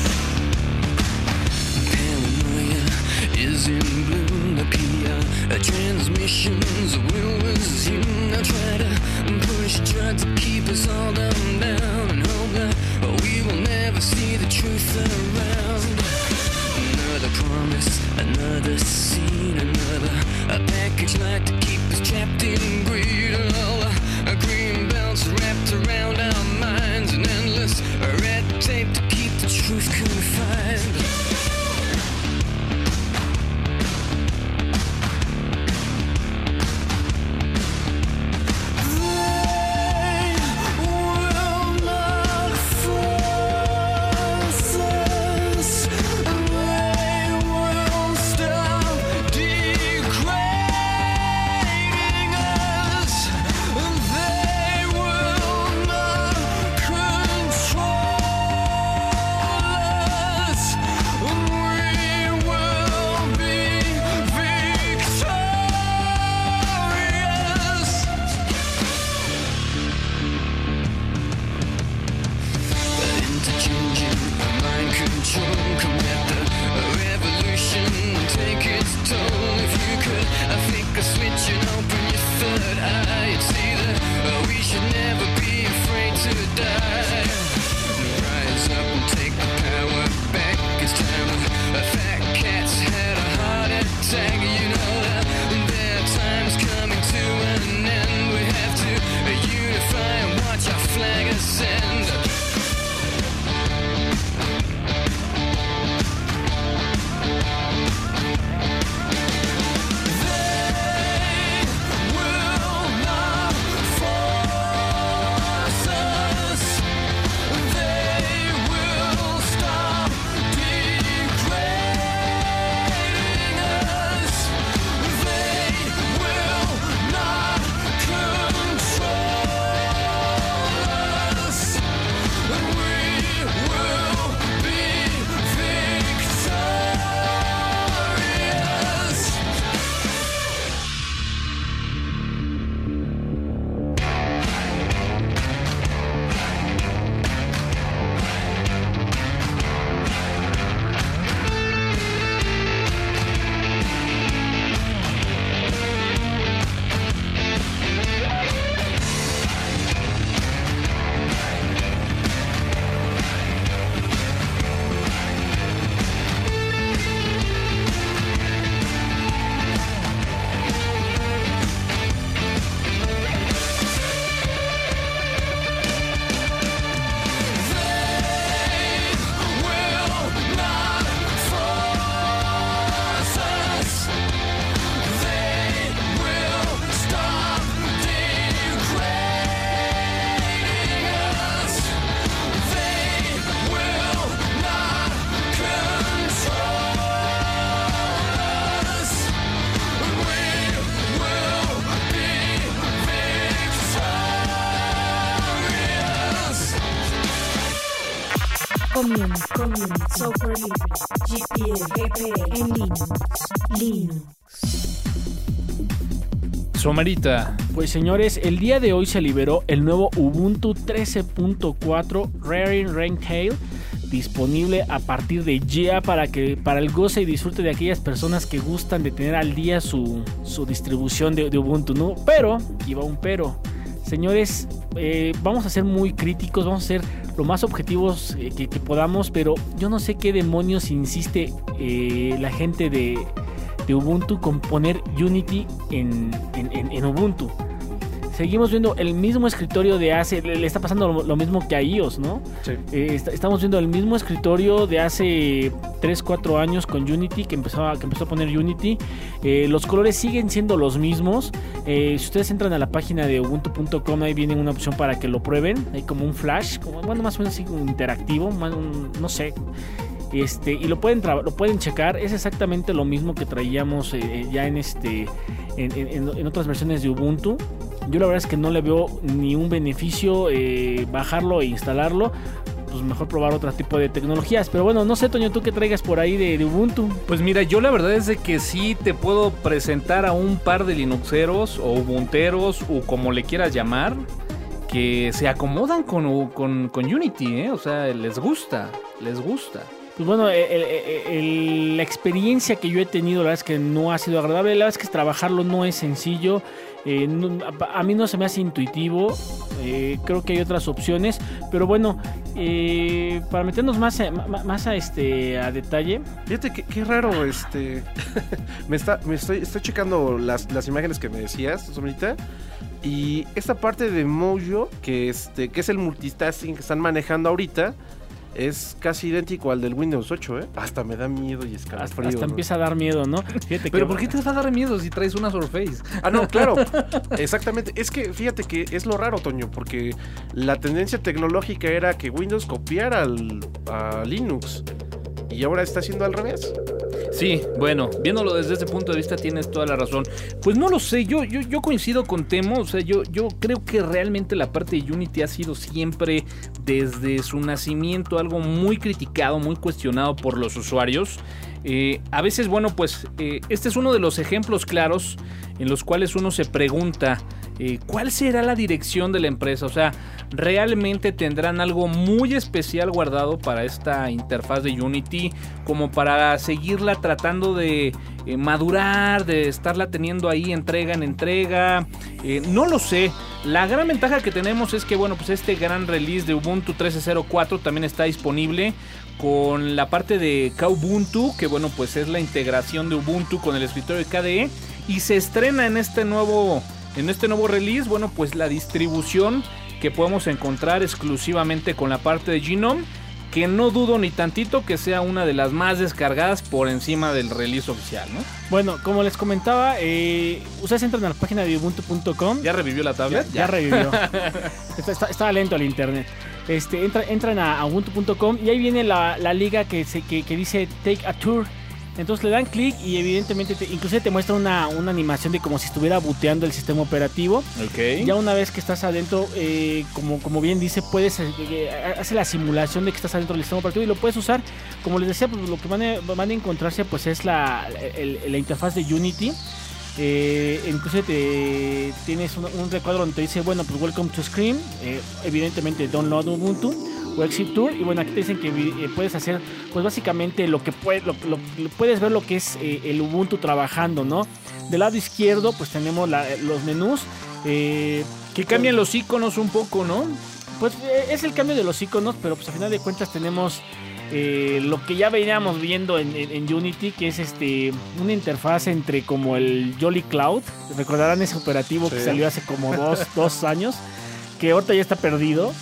S5: Another promise, another scene, another a package like to keep us trapped in greed. All the green belts wrapped around our minds, and endless red tape to keep the truth confined.
S4: Chromium, Chromium, software libre, GPL, GPL, en Linux, Linux.
S1: Somerita.
S3: Pues señores, el día de hoy se liberó el nuevo Ubuntu 13.4 Raring Raintail disponible a partir de ya para que para el goce y disfrute de aquellas personas que gustan de tener al día su, su distribución de, de Ubuntu, ¿no? Pero, va un pero. Señores, eh, vamos a ser muy críticos, vamos a ser lo más objetivos eh, que, podamos, pero yo no sé qué demonios insiste eh, la gente de, Ubuntu con poner Unity en- en- en Ubuntu. Seguimos viendo el mismo escritorio de hace. Le, está pasando lo, lo mismo que a iOS, ¿no?
S2: Sí.
S3: Eh, est- estamos viendo el mismo escritorio de hace 3, 4 años con Unity, que empezó a, que empezó a poner Unity. Eh, los colores siguen siendo los mismos. Eh, si ustedes entran a la página de ubuntu.com, ahí viene una opción para que lo prueben. Hay como un flash, como, bueno, más o menos así como interactivo, más un- no sé. Este, y lo pueden lo pueden checar. Es exactamente lo mismo que traíamos eh, ya en este en- en otras versiones de Ubuntu. Yo la verdad es que no le veo ni un beneficio eh, bajarlo e instalarlo. Pues mejor probar otro tipo de tecnologías. Pero bueno, no sé, Toño, tú que traigas por ahí de, Ubuntu.
S1: Pues mira, yo la verdad es de que sí te puedo presentar a un par de Linuxeros o Ubunteros o como le quieras llamar que se acomodan con, con, con Unity, ¿eh? O sea, les gusta, les gusta.
S3: Pues bueno, la experiencia que yo he tenido, la verdad es que no ha sido agradable. La verdad es que trabajarlo no es sencillo. eh, a, a mí no se me hace intuitivo. eh, creo que hay otras opciones. Pero bueno, eh, para meternos más, a- ma- más a, este, a detalle.
S2: Fíjate que qué raro, este. me está, me estoy, estoy checando las, las imágenes que me decías, Sombrita. Y esta parte de Mojo, que este, que es el multitasking que están manejando ahorita, es casi idéntico al del Windows 8, ¿eh? Hasta me da miedo y
S3: Hasta,
S2: escalofrío.
S3: hasta
S2: ¿no?
S3: empieza a dar miedo, ¿no? Fíjate
S1: Pero
S3: que-
S1: ¿por qué te va a dar miedo si traes una Surface?
S2: Ah, no, claro. Exactamente. Es que fíjate que es lo raro, Toño, porque la tendencia tecnológica era que Windows copiara al, a Linux. Y ahora está haciendo al revés.
S1: Sí, bueno, viéndolo desde ese punto de vista tienes toda la razón. Pues no lo sé, yo, yo, coincido con Temo, o sea, yo, yo creo que realmente la parte de Unity ha sido siempre desde su nacimiento algo muy criticado, muy cuestionado por los usuarios. Eh, a veces, bueno, pues eh, este es uno de los ejemplos claros en los cuales uno se pregunta eh, cuál será la dirección de la empresa. O sea, realmente tendrán algo muy especial guardado para esta interfaz de Unity, como para seguirla tratando de eh, madurar, de estarla teniendo ahí entrega en entrega. Eh, no lo sé. La gran ventaja que tenemos es que, bueno, pues este gran release de Ubuntu 13.04 también está disponible con la parte de Kubuntu, que bueno, pues es la integración de Ubuntu con el escritorio de KDE y se estrena en este nuevo en este nuevo release, bueno, pues la distribución que podemos encontrar exclusivamente con la parte de Genome, que no dudo ni tantito que sea una de las más descargadas por encima del release oficial, ¿no?
S3: Bueno, como les comentaba, eh, ustedes entran a la página de ubuntu.com.
S1: ¿Ya revivió la tablet?
S3: Ya revivió. Está- está- estaba lento el internet. Este, entra- entran a, a ubuntu.com y ahí viene la, la liga que, se, que, que dice Take a Tour. Entonces le dan clic y evidentemente te, inclusive te muestra una, una animación de como si estuviera booteando el sistema operativo.
S1: Ok.
S3: Ya una vez que estás adentro, eh, como, como bien dice, puedes eh, eh, hace la simulación de que estás adentro del sistema operativo y lo puedes usar. Como les decía, pues, lo que van a, van a encontrarse pues es la, el- la interfaz de Unity. Eh, incluso te tienes un, un recuadro donde te dice, bueno, pues welcome to Screen, eh, evidentemente download Ubuntu o Exit Tour y bueno, aquí te dicen que eh, puedes hacer, pues básicamente lo que puedes, lo, lo- lo- puedes ver lo que es eh, el Ubuntu trabajando, ¿no? Del lado izquierdo, pues tenemos la- los menús. eh,
S1: Que cambian los iconos un poco, ¿no?
S3: pues eh, es el cambio de los iconos, pero pues a final de cuentas tenemos eh, lo que ya veníamos viendo en, en- en Unity, que es este una interfaz entre como el Jolly Cloud. Recordarán ese operativo que salió hace como dos, dos años, que ahorita ya está perdido.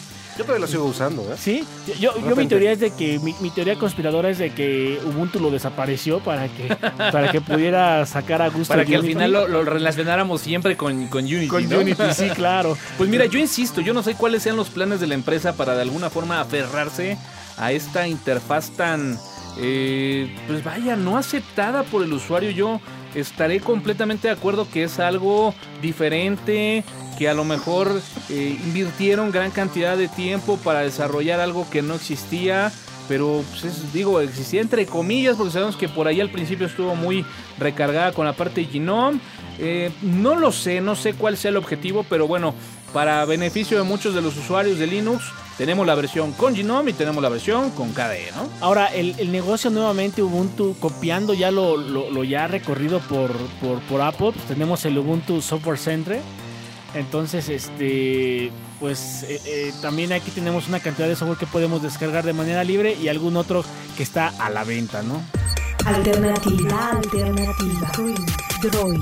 S2: Yo todavía lo sigo usando, ¿eh?
S3: Sí, yo, mi teoría es de que mi, mi teoría conspiradora es de que Ubuntu lo desapareció para que para que pudiera sacar a gusto
S1: Para que al final lo, lo relacionáramos siempre con, con Unity.
S3: con
S1: ¿no?
S3: Unity, sí, claro.
S1: Pues mira, yo insisto, yo no sé cuáles sean los planes de la empresa para de alguna forma aferrarse a esta interfaz tan, eh, pues vaya, no aceptada por el usuario. Yo estaré completamente de acuerdo que es algo diferente, que a lo mejor eh, invirtieron gran cantidad de tiempo para desarrollar algo que no existía. pero pues, es- digo, existía entre comillas, porque sabemos que por ahí al principio estuvo muy recargada con la parte de Genome. Eh, no lo sé, no sé cuál sea el objetivo, pero bueno, para beneficio de muchos de los usuarios de Linux, tenemos la versión con Genome y tenemos la versión con KDE, ¿no?
S3: Ahora, el, el negocio nuevamente Ubuntu, copiando ya lo, lo- lo ya recorrido por, por, por Apple, pues tenemos el Ubuntu Software Center. Entonces, este, pues eh, eh, también aquí tenemos una cantidad de software que podemos descargar de manera libre y algún otro que está a la venta, ¿no?
S4: Alternativa, alternativa. Droid.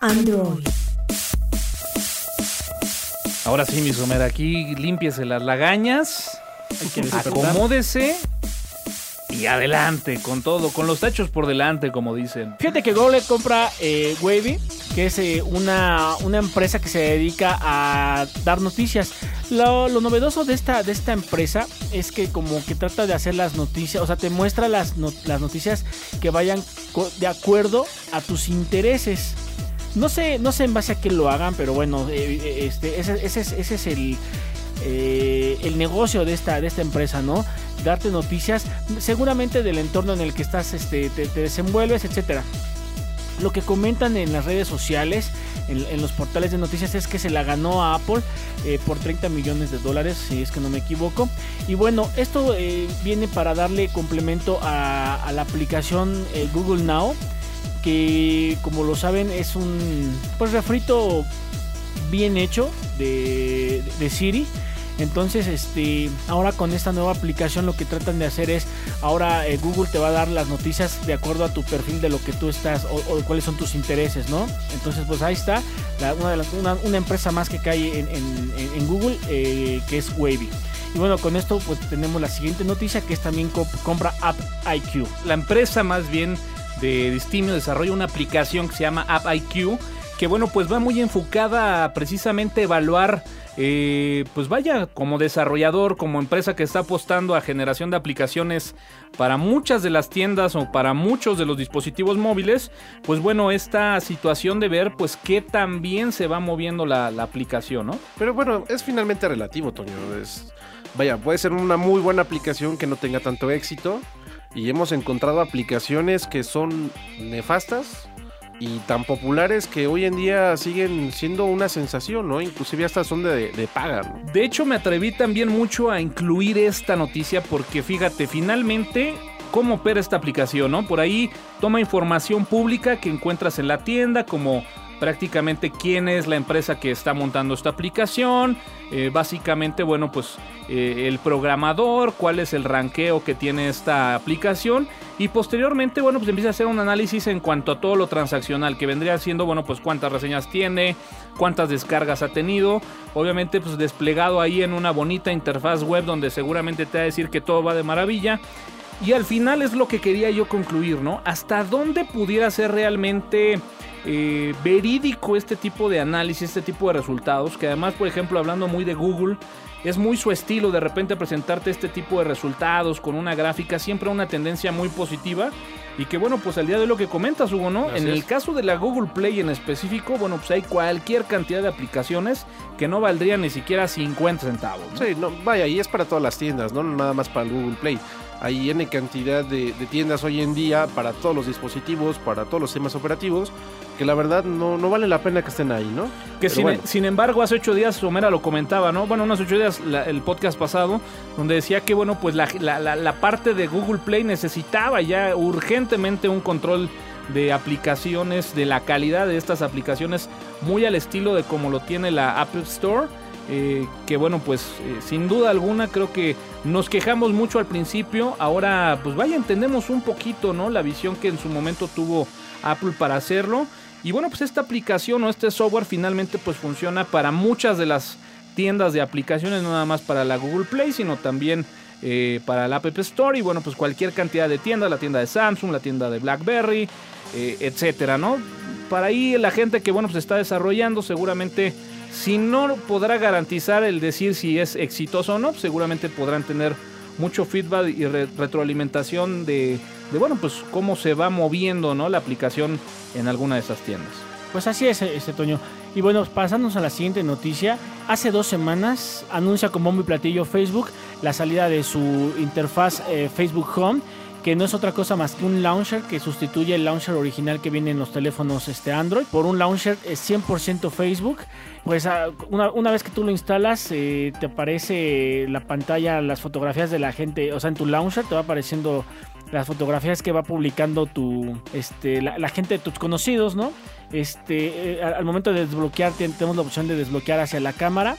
S4: Android.
S1: Ahora sí, mi Somer, aquí límpiese las lagañas, acomódese y adelante con todo, con los tachos por delante, como dicen.
S3: Fíjate que Google compra eh, Wavy, que es eh, una, una empresa que se dedica a dar noticias. Lo, lo novedoso de esta, de esta empresa es que como que trata de hacer las noticias, o sea, te muestra las, no- las noticias que vayan de acuerdo a tus intereses. No sé, no sé en base a qué lo hagan, pero bueno, eh, eh, este, ese, es, el, eh, el negocio de esta, de esta empresa, ¿no? Darte noticias, seguramente del entorno en el que estás, este, te, desenvuelves, etcétera. Lo que comentan en las redes sociales, en, los portales de noticias, es que se la ganó a Apple por 30 millones de dólares, si es que no me equivoco. Y bueno, esto viene para darle complemento a, la aplicación Google Now, que como lo saben es un pues refrito bien hecho de, Siri. Entonces, este, ahora con esta nueva aplicación lo que tratan de hacer es, ahora eh, Google te va a dar las noticias de acuerdo a tu perfil de lo que tú estás o, cuáles son tus intereses, ¿no? Entonces, pues ahí está, una, una, empresa más que cae en, Google, eh, que es Wavy. Y bueno, con esto pues tenemos la siguiente noticia que es también comp- compra App IQ.
S1: La empresa más bien de Distimio desarrolla una aplicación que se llama App IQ, que bueno, pues va muy enfocada a precisamente evaluar, eh, pues vaya, como desarrollador, como empresa que está apostando a generación de aplicaciones para muchas de las tiendas o para muchos de los dispositivos móviles, pues bueno, esta situación de ver pues qué tan bien se va moviendo la, la aplicación, ¿no?
S2: Pero bueno, es finalmente relativo, Toño. Es, vaya, puede ser una muy buena aplicación que no tenga tanto éxito. Y hemos encontrado aplicaciones que son nefastas y tan populares que hoy en día siguen siendo una sensación, ¿no? Inclusive hasta son de, de paga, ¿no?
S1: De hecho, me atreví también mucho a incluir esta noticia porque fíjate, finalmente, ¿cómo opera esta aplicación? ¿no? Por ahí toma información pública que encuentras en la tienda, como prácticamente quién es la empresa que está montando esta aplicación, eh, básicamente, bueno, pues eh, el programador, cuál es el ranqueo que tiene esta aplicación y posteriormente, bueno, pues empieza a hacer un análisis en cuanto a todo lo transaccional que vendría siendo, bueno, pues cuántas reseñas tiene, cuántas descargas ha tenido, obviamente pues desplegado ahí en una bonita interfaz web donde seguramente te va a decir que todo va de maravilla. Y al final es lo que quería yo concluir, ¿no? ¿Hasta dónde pudiera ser realmente eh, verídico este tipo de análisis, este tipo de resultados? Que además, por ejemplo, hablando muy de Google, es muy su estilo de repente presentarte este tipo de resultados con una gráfica, siempre una tendencia muy positiva. Y que bueno, pues al día de lo que comentas, Hugo, ¿no?
S2: Así
S1: en
S2: es.
S1: el caso de la Google Play en específico, bueno, pues hay cualquier cantidad de aplicaciones que no valdrían ni siquiera 50 centavos. ¿no?
S2: Sí, no, vaya, y es para todas las tiendas, ¿no? Nada más para el Google Play. Hay N cantidad de, de tiendas hoy en día para todos los dispositivos, para todos los sistemas operativos, que la verdad no, no vale la pena que estén ahí, ¿no?
S1: Que sin,
S2: bueno.
S1: sin embargo, hace ocho días Somera lo comentaba, ¿no? Bueno, unos ocho días la- el podcast pasado, donde decía que, bueno, pues la, la- la- la parte de Google Play necesitaba ya urgentemente un control de aplicaciones, de la calidad de estas aplicaciones, muy al estilo de como lo tiene la Apple Store. Eh, que bueno, pues eh, sin duda alguna creo que nos quejamos mucho al principio, ahora pues vaya, entendemos un poquito, ¿no? La visión que en su momento tuvo Apple para hacerlo. Y bueno, pues esta aplicación o este software finalmente pues funciona para muchas de las tiendas de aplicaciones, no nada más para la Google Play, sino también eh, para la App Store y bueno, pues cualquier cantidad de tiendas, la tienda de Samsung, la tienda de BlackBerry, etcétera, ¿no? Para ahí la gente que bueno, pues está desarrollando seguramente si no podrá garantizar el decir si es exitoso o no, seguramente podrán tener mucho feedback y re- retroalimentación de, bueno, pues cómo se va moviendo, ¿no? La aplicación en alguna de esas tiendas.
S3: Pues así es, este Toño. Y bueno, pasándonos a la siguiente noticia, hace dos semanas anuncia con bombo platillo Facebook la salida de su interfaz eh, Facebook Home que no es otra cosa más que un launcher que sustituye el launcher original que viene en los teléfonos este Android por un launcher eh, 100% Facebook. Pues ah, una, una vez que tú lo instalas, eh, te aparece la pantalla, las fotografías de la gente, o sea, en tu launcher te va apareciendo las fotografías que va publicando tu, este, la, gente de tus conocidos, ¿no? Este, eh, al, al momento de desbloquear, ten- tenemos la opción de desbloquear hacia la cámara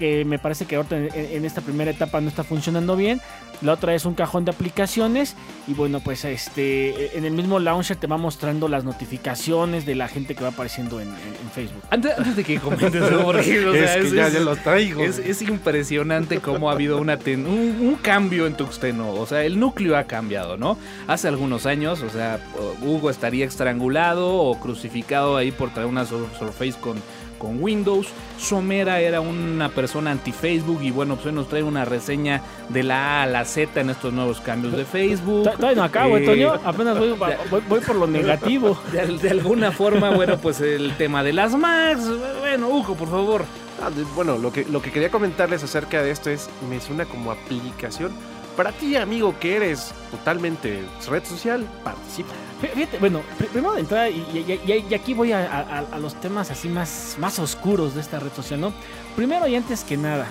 S3: que me parece que ahorita en, en esta primera etapa no está funcionando bien. La otra es un cajón de aplicaciones y bueno, pues este en el mismo launcher te va mostrando las notificaciones de la gente que va apareciendo en, en- en Facebook.
S1: Antes, antes de que comentes eso, porque, o sea,
S2: es que ya, ya lo traigo.
S1: Es, es impresionante cómo ha habido una ten- un, un cambio en Tuxteno. O sea, el núcleo ha cambiado, ¿no? Hace algunos años, o sea, Hugo estaría estrangulado o crucificado ahí por traer una sur- Surface con, con Windows. Somera era una persona anti-Facebook y bueno, pues hoy nos trae una reseña de la A a la Z en estos nuevos cambios de Facebook.
S3: Todavía no acabo,
S1: Eh,
S3: Toño. Apenas voy, voy- voy por lo negativo.
S1: De, de alguna forma, bueno, pues el tema de las Macs. Bueno, Hugo, por favor.
S2: Ah, bueno, lo que, lo que quería comentarles acerca de esto es, me suena como aplicación. Para ti, amigo, que eres totalmente red social, participa.
S3: Fíjate, bueno, pr- primero de entrada, y, y- y- y aquí voy a, a- a los temas así más, más oscuros de esta red social, ¿no? Primero y antes que nada,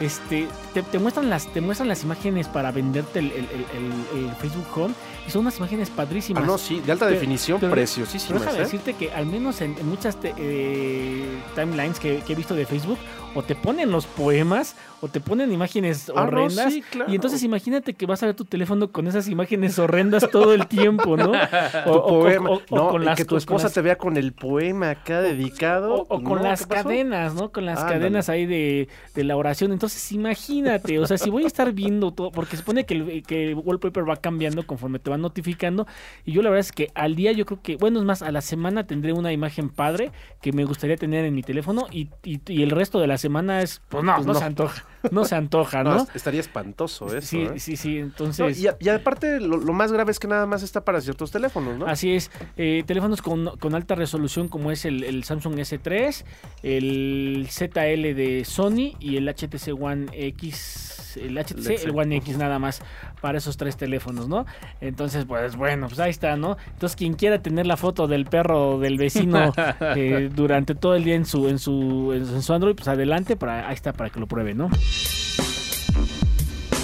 S3: este, te, te muestran las, te muestran las imágenes para venderte el, el- el- el- el Facebook Home y son unas imágenes padrísimas.
S2: Ah, no, sí, de alta
S3: Pero-
S2: definición,
S3: pero-
S2: preciosísimas.
S3: Pero déjame
S2: ¿eh?
S3: decirte que al menos en, en muchas te- eh, timelines que, que he visto de Facebook, o te ponen los poemas, o te ponen imágenes
S2: Ah, no,
S3: horrendas.
S2: sí, claro.
S3: Y entonces imagínate que vas a ver tu teléfono con esas imágenes horrendas todo el tiempo, ¿no?
S2: Tu poema.
S3: o-
S2: no,
S3: con las-
S2: que tu esposa
S3: las-
S2: te vea con el poema acá dedicado.
S3: o, con
S2: No,
S3: las cadenas, ¿no? Con las cadenas ahí de, de la oración. Entonces, imagínate, o sea, si voy a estar viendo todo, porque se supone que el, que el wallpaper va cambiando conforme te van notificando. Y yo la verdad es que al día yo creo que, bueno, es más, a la semana tendré una imagen padre que me gustaría tener en mi teléfono y, y- y el resto de la semana es, pues no,
S2: Pues
S3: no,
S2: no.
S3: se antoja, no se antoja,
S2: No,
S3: ¿no?
S2: es- estaría espantoso eso.
S3: sí,
S2: ¿eh?
S3: sí, sí,
S2: No,
S3: entonces...
S2: y, a- y aparte, lo, lo más grave es que nada más está para ciertos teléfonos, ¿no?
S3: Así es, eh, teléfonos con, con alta resolución como es el, el Samsung S3, el ZL de Sony y el HTC One X, el HTC, el One X nada más para esos tres teléfonos, ¿no? Entonces, pues bueno, pues ahí está, ¿no? Entonces, quien quiera tener la foto del perro del vecino eh, durante todo el día en su, en su, en su Android, pues adelante, para, ahí está para que lo pruebe, ¿no?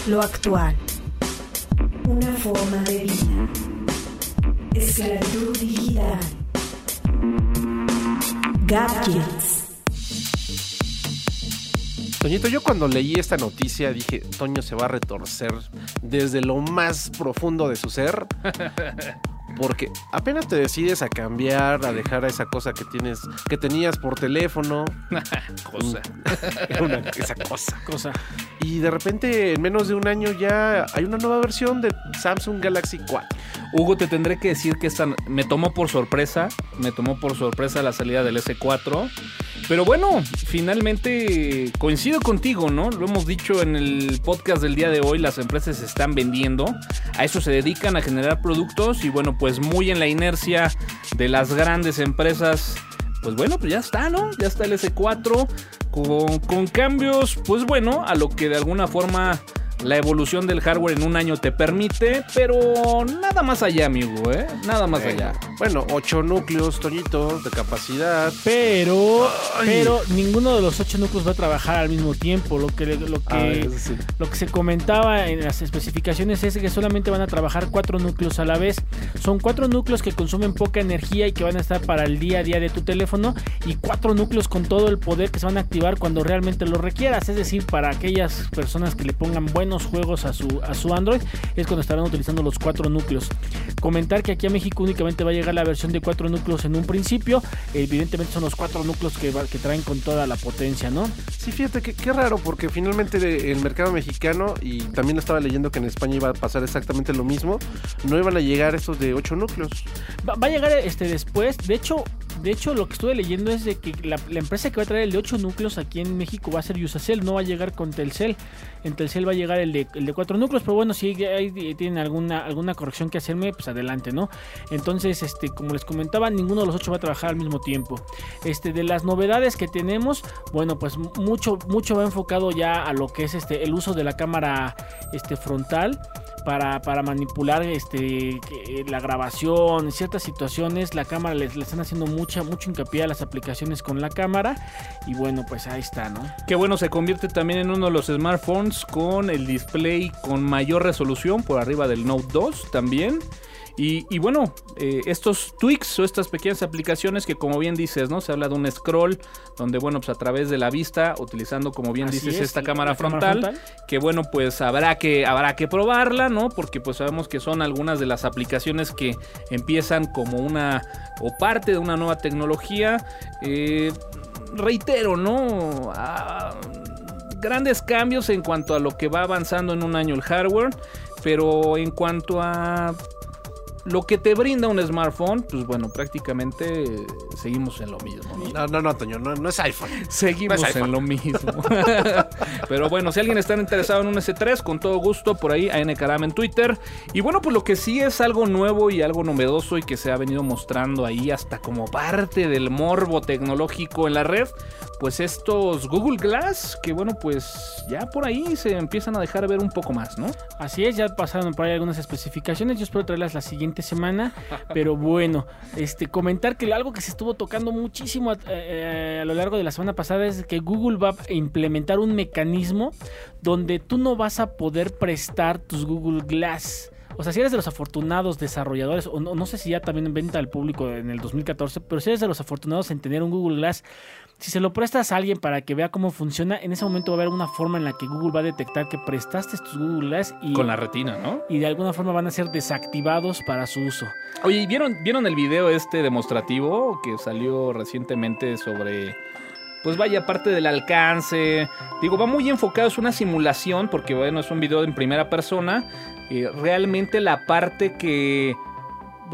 S4: Lo actual. Una forma de vida. Esclavitud digital. Gadgets.
S2: Toñito, yo cuando leí esta noticia dije, Toño se va a retorcer desde lo más profundo de su ser. Porque apenas te decides a cambiar, a dejar a esa cosa que tienes, que tenías por teléfono,
S1: Cosa.
S2: una- esa cosa.
S3: Cosa.
S2: Y de repente, en menos de un año ya hay una nueva versión de Samsung Galaxy 4.
S1: Hugo, te tendré que decir que esta me tomó por sorpresa. Me tomó por sorpresa la salida del S4. Pero bueno, finalmente coincido contigo, ¿no? Lo hemos dicho en el podcast del día de hoy, las empresas se están vendiendo, a eso se dedican a generar productos y bueno, pues muy en la inercia de las grandes empresas, pues bueno, pues ya está, ¿no? Ya está el S4 con, con cambios, pues bueno, a lo que de alguna forma la evolución del hardware en un año te permite, pero nada más allá, amigo, ¿eh? Nada más allá.
S2: Bueno, 8 núcleos, Toñito, de capacidad.
S3: Pero,
S2: Ay.
S3: pero ninguno de los ocho núcleos va a trabajar al mismo tiempo. Lo que, lo que,
S2: Ah, sí.
S3: Lo que se comentaba en las especificaciones es que solamente van a trabajar cuatro núcleos a la vez. Son cuatro núcleos que consumen poca energía y que van a estar para el día a día de tu teléfono y cuatro núcleos con todo el poder que se van a activar cuando realmente lo requieras. Es decir, para aquellas personas que le pongan buenos juegos a su, a su Android es cuando estarán utilizando los cuatro núcleos. Comentar que aquí a México únicamente va a llegar la versión de cuatro núcleos en un principio. Evidentemente son los cuatro núcleos que, va- que traen con toda la potencia, ¿no?
S2: Sí, fíjate que qué raro, porque finalmente el mercado mexicano, y también estaba leyendo que en España iba a pasar exactamente lo mismo, no iban a llegar estos de 8 núcleos.
S3: Va, va a llegar este después. De hecho, De hecho, lo que estuve leyendo es de que la, la empresa que va a traer el de 8 núcleos aquí en México va a ser Usacell, no va a llegar con Telcel. En Telcel va a llegar el de, 4 núcleos, pero bueno, si hay, tienen alguna, alguna corrección que hacerme, pues adelante, ¿no? Entonces, este, como les comentaba, ninguno de los 8 va a trabajar al mismo tiempo. Este, de las novedades que tenemos, bueno, pues mucho, mucho va enfocado ya a lo que es este, el uso de la cámara este, frontal para, para manipular este, que- la grabación, ciertas situaciones, la cámara le están haciendo mucha, mucho hincapié a las aplicaciones con la cámara. Y bueno, pues ahí está, ¿no?
S1: Que bueno, se convierte también en uno de los smartphones con el display con mayor resolución por arriba del Note 2 también. Y, y bueno, eh, estos tweaks o estas pequeñas aplicaciones que como bien dices, ¿no? Se habla de un scroll donde, bueno, pues a través de la vista, utilizando como bien
S3: Así
S1: dices
S3: es,
S1: esta cámara frontal. que bueno, pues habrá que, habrá que probarla, ¿no? Porque pues sabemos que son algunas de las aplicaciones que empiezan como una o parte de una nueva tecnología. Eh, reitero, ¿no? Ah, grandes cambios en cuanto a lo que va avanzando en un año el hardware, pero en cuanto a lo que te brinda un smartphone, pues bueno, prácticamente seguimos en lo mismo. ¿no?
S2: No, no, no, Toño, no, no es iPhone.
S1: Seguimos
S2: No es iPhone.
S1: en lo mismo. Pero bueno, si alguien está interesado en un S3, con todo gusto, por ahí, a Ncaram en Twitter. Y bueno, pues lo que sí es algo nuevo y algo novedoso y que se ha venido mostrando ahí hasta como parte del morbo tecnológico en la red, pues estos Google Glass, que bueno, pues ya por ahí se empiezan a dejar ver un poco más, ¿no?
S3: Así es, ya pasaron por ahí algunas especificaciones. Yo espero traerlas la siguiente semana. Pero bueno, este comentar que algo que se estuvo tocando muchísimo a, eh, a lo largo de la semana pasada es que Google va a implementar un mecanismo donde tú no vas a poder prestar tus Google Glass. O sea, si eres de los afortunados desarrolladores, o no, no sé si ya también en venta al público en el 2014, pero si eres de los afortunados en tener un Google Glass, si se lo prestas a alguien para que vea cómo funciona, en ese momento va a haber una forma en la que Google va a detectar que prestaste tus Google Glass y,
S1: Con la retina, ¿no?
S3: y de alguna forma van a ser desactivados para su uso.
S1: Oye, ¿y ¿vieron, ¿vieron el video este demostrativo que salió recientemente sobre... Pues vaya, parte del alcance. Digo, va muy enfocado, es una simulación, porque bueno, es un video en primera persona. eh, realmente la parte que...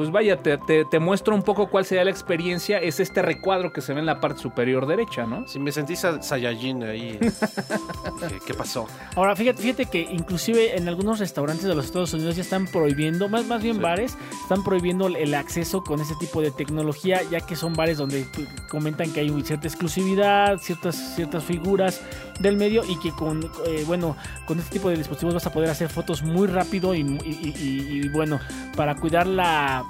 S1: Pues vaya, te, te, te muestra un poco cuál sería la experiencia. Es este recuadro que se ve en la parte superior derecha, ¿no?
S2: Si me sentí sa- Saiyajin ahí. ¿Qué, qué pasó?
S3: Ahora, fíjate, fíjate que inclusive en algunos restaurantes de los Estados Unidos ya están prohibiendo, más, más bien
S2: Sí.
S3: bares, están prohibiendo el acceso con ese tipo de tecnología, ya que son bares donde comentan que hay cierta exclusividad, ciertas, ciertas figuras del medio y que con, eh, bueno, con este tipo de dispositivos vas a poder hacer fotos muy rápido y, y- y- y- y, bueno, para cuidar la...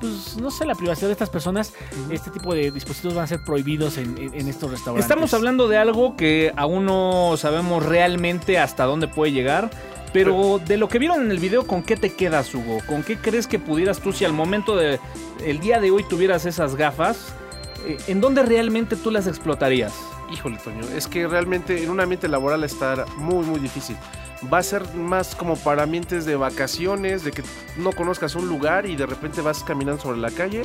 S3: Pues no sé, la privacidad de estas personas, este tipo de dispositivos van a ser prohibidos en, en- en estos restaurantes.
S1: Estamos hablando de algo que aún no sabemos realmente hasta dónde puede llegar. Pero de lo que vieron en el video, ¿con qué te quedas, Hugo? ¿Con qué crees que pudieras tú, si al momento de el día de hoy tuvieras esas gafas, eh, ¿en dónde realmente tú las explotarías?
S2: Híjole, Toño, es que realmente en un ambiente laboral está muy, muy difícil. Va a ser más como para ambientes de vacaciones, de que no conozcas un lugar y de repente vas caminando sobre la calle.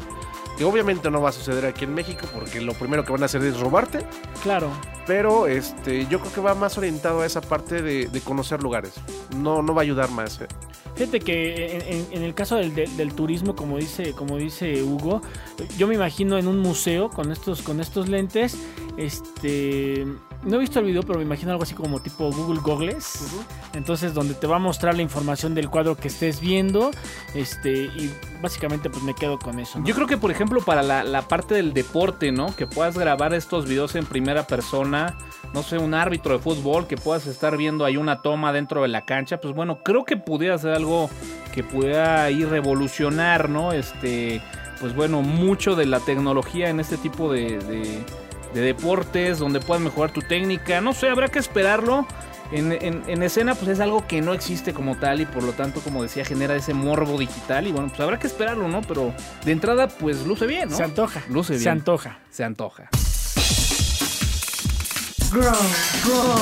S2: Que obviamente no va a suceder aquí en México porque lo primero que van a hacer es robarte.
S3: Claro.
S2: Pero este, yo creo que va más orientado a esa parte de, de conocer lugares. No, no va a ayudar más. eh.
S3: Fíjate que en, en- en el caso del, del- del turismo, como dice, como dice Hugo, yo me imagino en un museo con estos, con estos lentes. Este, no he visto el video, pero me imagino algo así como tipo Google Goggles. Entonces, donde te va a mostrar la información del cuadro que estés viendo. Este, y básicamente, pues me quedo con eso. ¿no?
S1: Yo creo que, por ejemplo, para la, la parte del deporte, ¿no? Que puedas grabar estos videos en primera persona. No sé, un árbitro de fútbol, que puedas estar viendo ahí una toma dentro de la cancha. Pues bueno, creo que pudiera ser algo que pudiera ir revolucionar, ¿no? Este, pues bueno, mucho de la tecnología en este tipo de, de- de deportes, donde puedas mejorar tu técnica. No sé, habrá que esperarlo. En, en- en escena, pues es algo que no existe como tal y por lo tanto, como decía, genera ese morbo digital. Y bueno, pues habrá que esperarlo, ¿no? Pero de entrada, pues luce bien, ¿no?
S3: Se antoja.
S1: Luce
S3: Se
S1: bien.
S3: antoja.
S1: Se antoja.
S4: Grow, grow.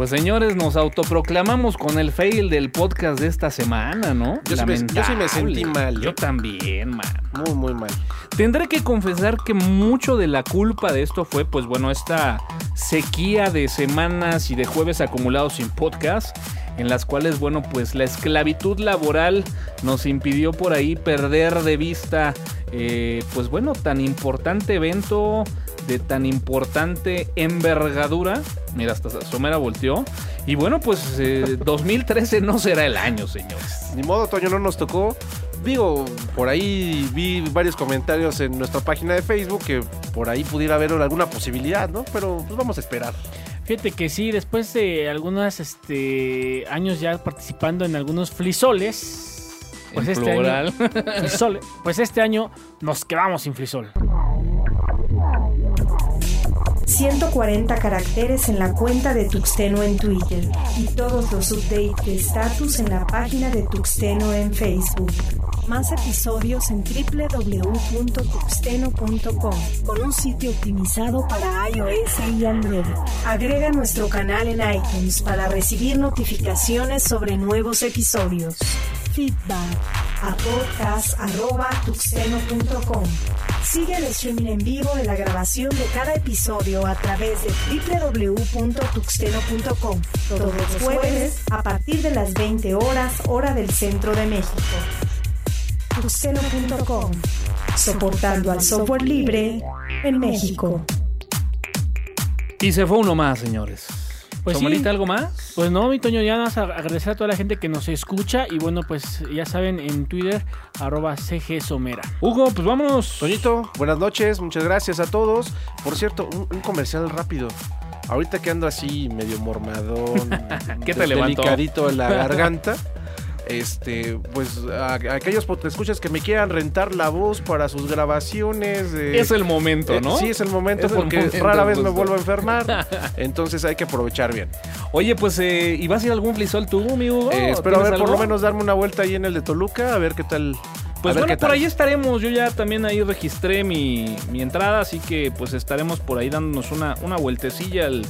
S1: Pues señores, nos autoproclamamos con el fail del podcast de esta semana, ¿no?
S2: Yo sí me- yo sí me sentí mal,
S1: Yo también, man.
S2: Muy, muy mal.
S1: Tendré que confesar que mucho de la culpa de esto fue, pues bueno, esta sequía de semanas y de jueves acumulados sin podcast, en las cuales, bueno, pues la esclavitud laboral nos impidió por ahí perder de vista, eh, pues bueno, tan importante evento de tan importante envergadura. Mira, hasta Somera volteó. Y bueno, pues eh, 2013 no será el año, señores.
S2: Ni modo, Toño, no nos tocó. Digo, por ahí vi varios comentarios en nuestra página de Facebook que por ahí pudiera haber alguna posibilidad, ¿no? Pero pues vamos a esperar.
S3: Fíjate que sí, después de algunos este, años ya participando en algunos flisoles, pues
S1: En
S3: este
S1: plural.
S3: año, flisole, pues este año nos quedamos sin flisol.
S4: 140 caracteres en la cuenta de Tuxteno en Twitter y todos los updates de status en la página de Tuxteno en Facebook. Más episodios en www.tuxteno.com con un sitio optimizado para iOS y Android. Agrega nuestro canal en iTunes para recibir notificaciones sobre nuevos episodios. Feedback a podcast.tuxteno.com. Sigue el streaming en vivo de la grabación de cada episodio a través de www.tuxteno.com todos los jueves a partir de las 20 horas hora del centro de México. Tuxteno.com Soportando al software libre en México.
S1: Y se fue uno más, señores.
S3: Pues sí.
S1: ¿Somerita, algo más?
S3: Pues no, mi Toño, ya nada agradecer a toda la gente que nos escucha y bueno, pues ya saben en Twitter, arroba CG Somera.
S1: Hugo, pues vámonos.
S2: Toñito, buenas noches, muchas gracias a todos. Por cierto, un, un comercial rápido. Ahorita que ando así medio mormadón,
S1: ¿Qué te
S2: delicadito en la garganta. Este, pues a, a aquellos escuchas que me quieran rentar la voz para sus grabaciones. de-
S1: Es el momento,
S2: Eh,
S1: ¿no?
S2: Sí, es el momento
S1: Es el
S2: porque
S1: momento,
S2: rara vez me
S1: justo.
S2: vuelvo a enfermar. entonces hay que aprovechar bien.
S1: Oye, pues, eh, ¿y vas a ir a algún flisol tú, mi Hugo?
S2: Eh, espero a
S1: ¿Tienes
S2: ver, por lo menos darme una vuelta ahí en el de Toluca, a ver qué tal.
S1: Pues bueno, por ahí estaremos. Yo ya también ahí registré mi, mi entrada, así que pues estaremos por ahí dándonos una, una vueltecilla al,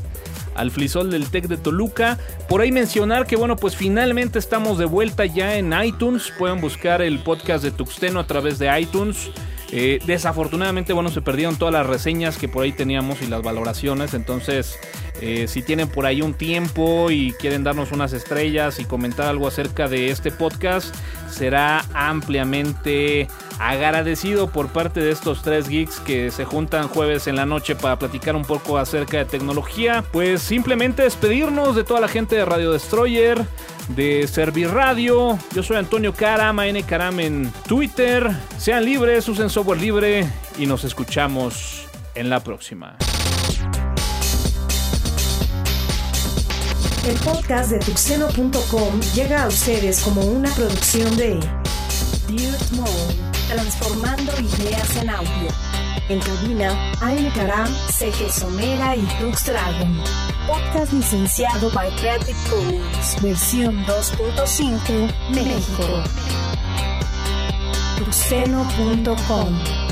S1: al flisol del Tec de Toluca. Por ahí mencionar que bueno, pues finalmente estamos de vuelta ya en iTunes. Pueden buscar el podcast de Tuxteno a través de iTunes. Eh, desafortunadamente, bueno, se perdieron todas las reseñas que por ahí teníamos y las valoraciones. Entonces, eh, si tienen por ahí un tiempo y quieren darnos unas estrellas y comentar algo acerca de este podcast, será ampliamente agradecido por parte de estos tres geeks que se juntan jueves en la noche para platicar un poco acerca de tecnología. Pues simplemente despedirnos de toda la gente de Radio Destroyer, de Serviradio. Yo soy Antonio Caram, N Caram en Twitter. Sean libres, usen software libre y nos escuchamos en la próxima.
S4: El podcast de tuxeno.com llega a ustedes como una producción de Dirt Mode, transformando ideas en audio. En cabina, Aile Karam, CG Somera y Tux Dragon. Podcast licenciado by Creative Commons, versión 2.5, México. Tuxeno.com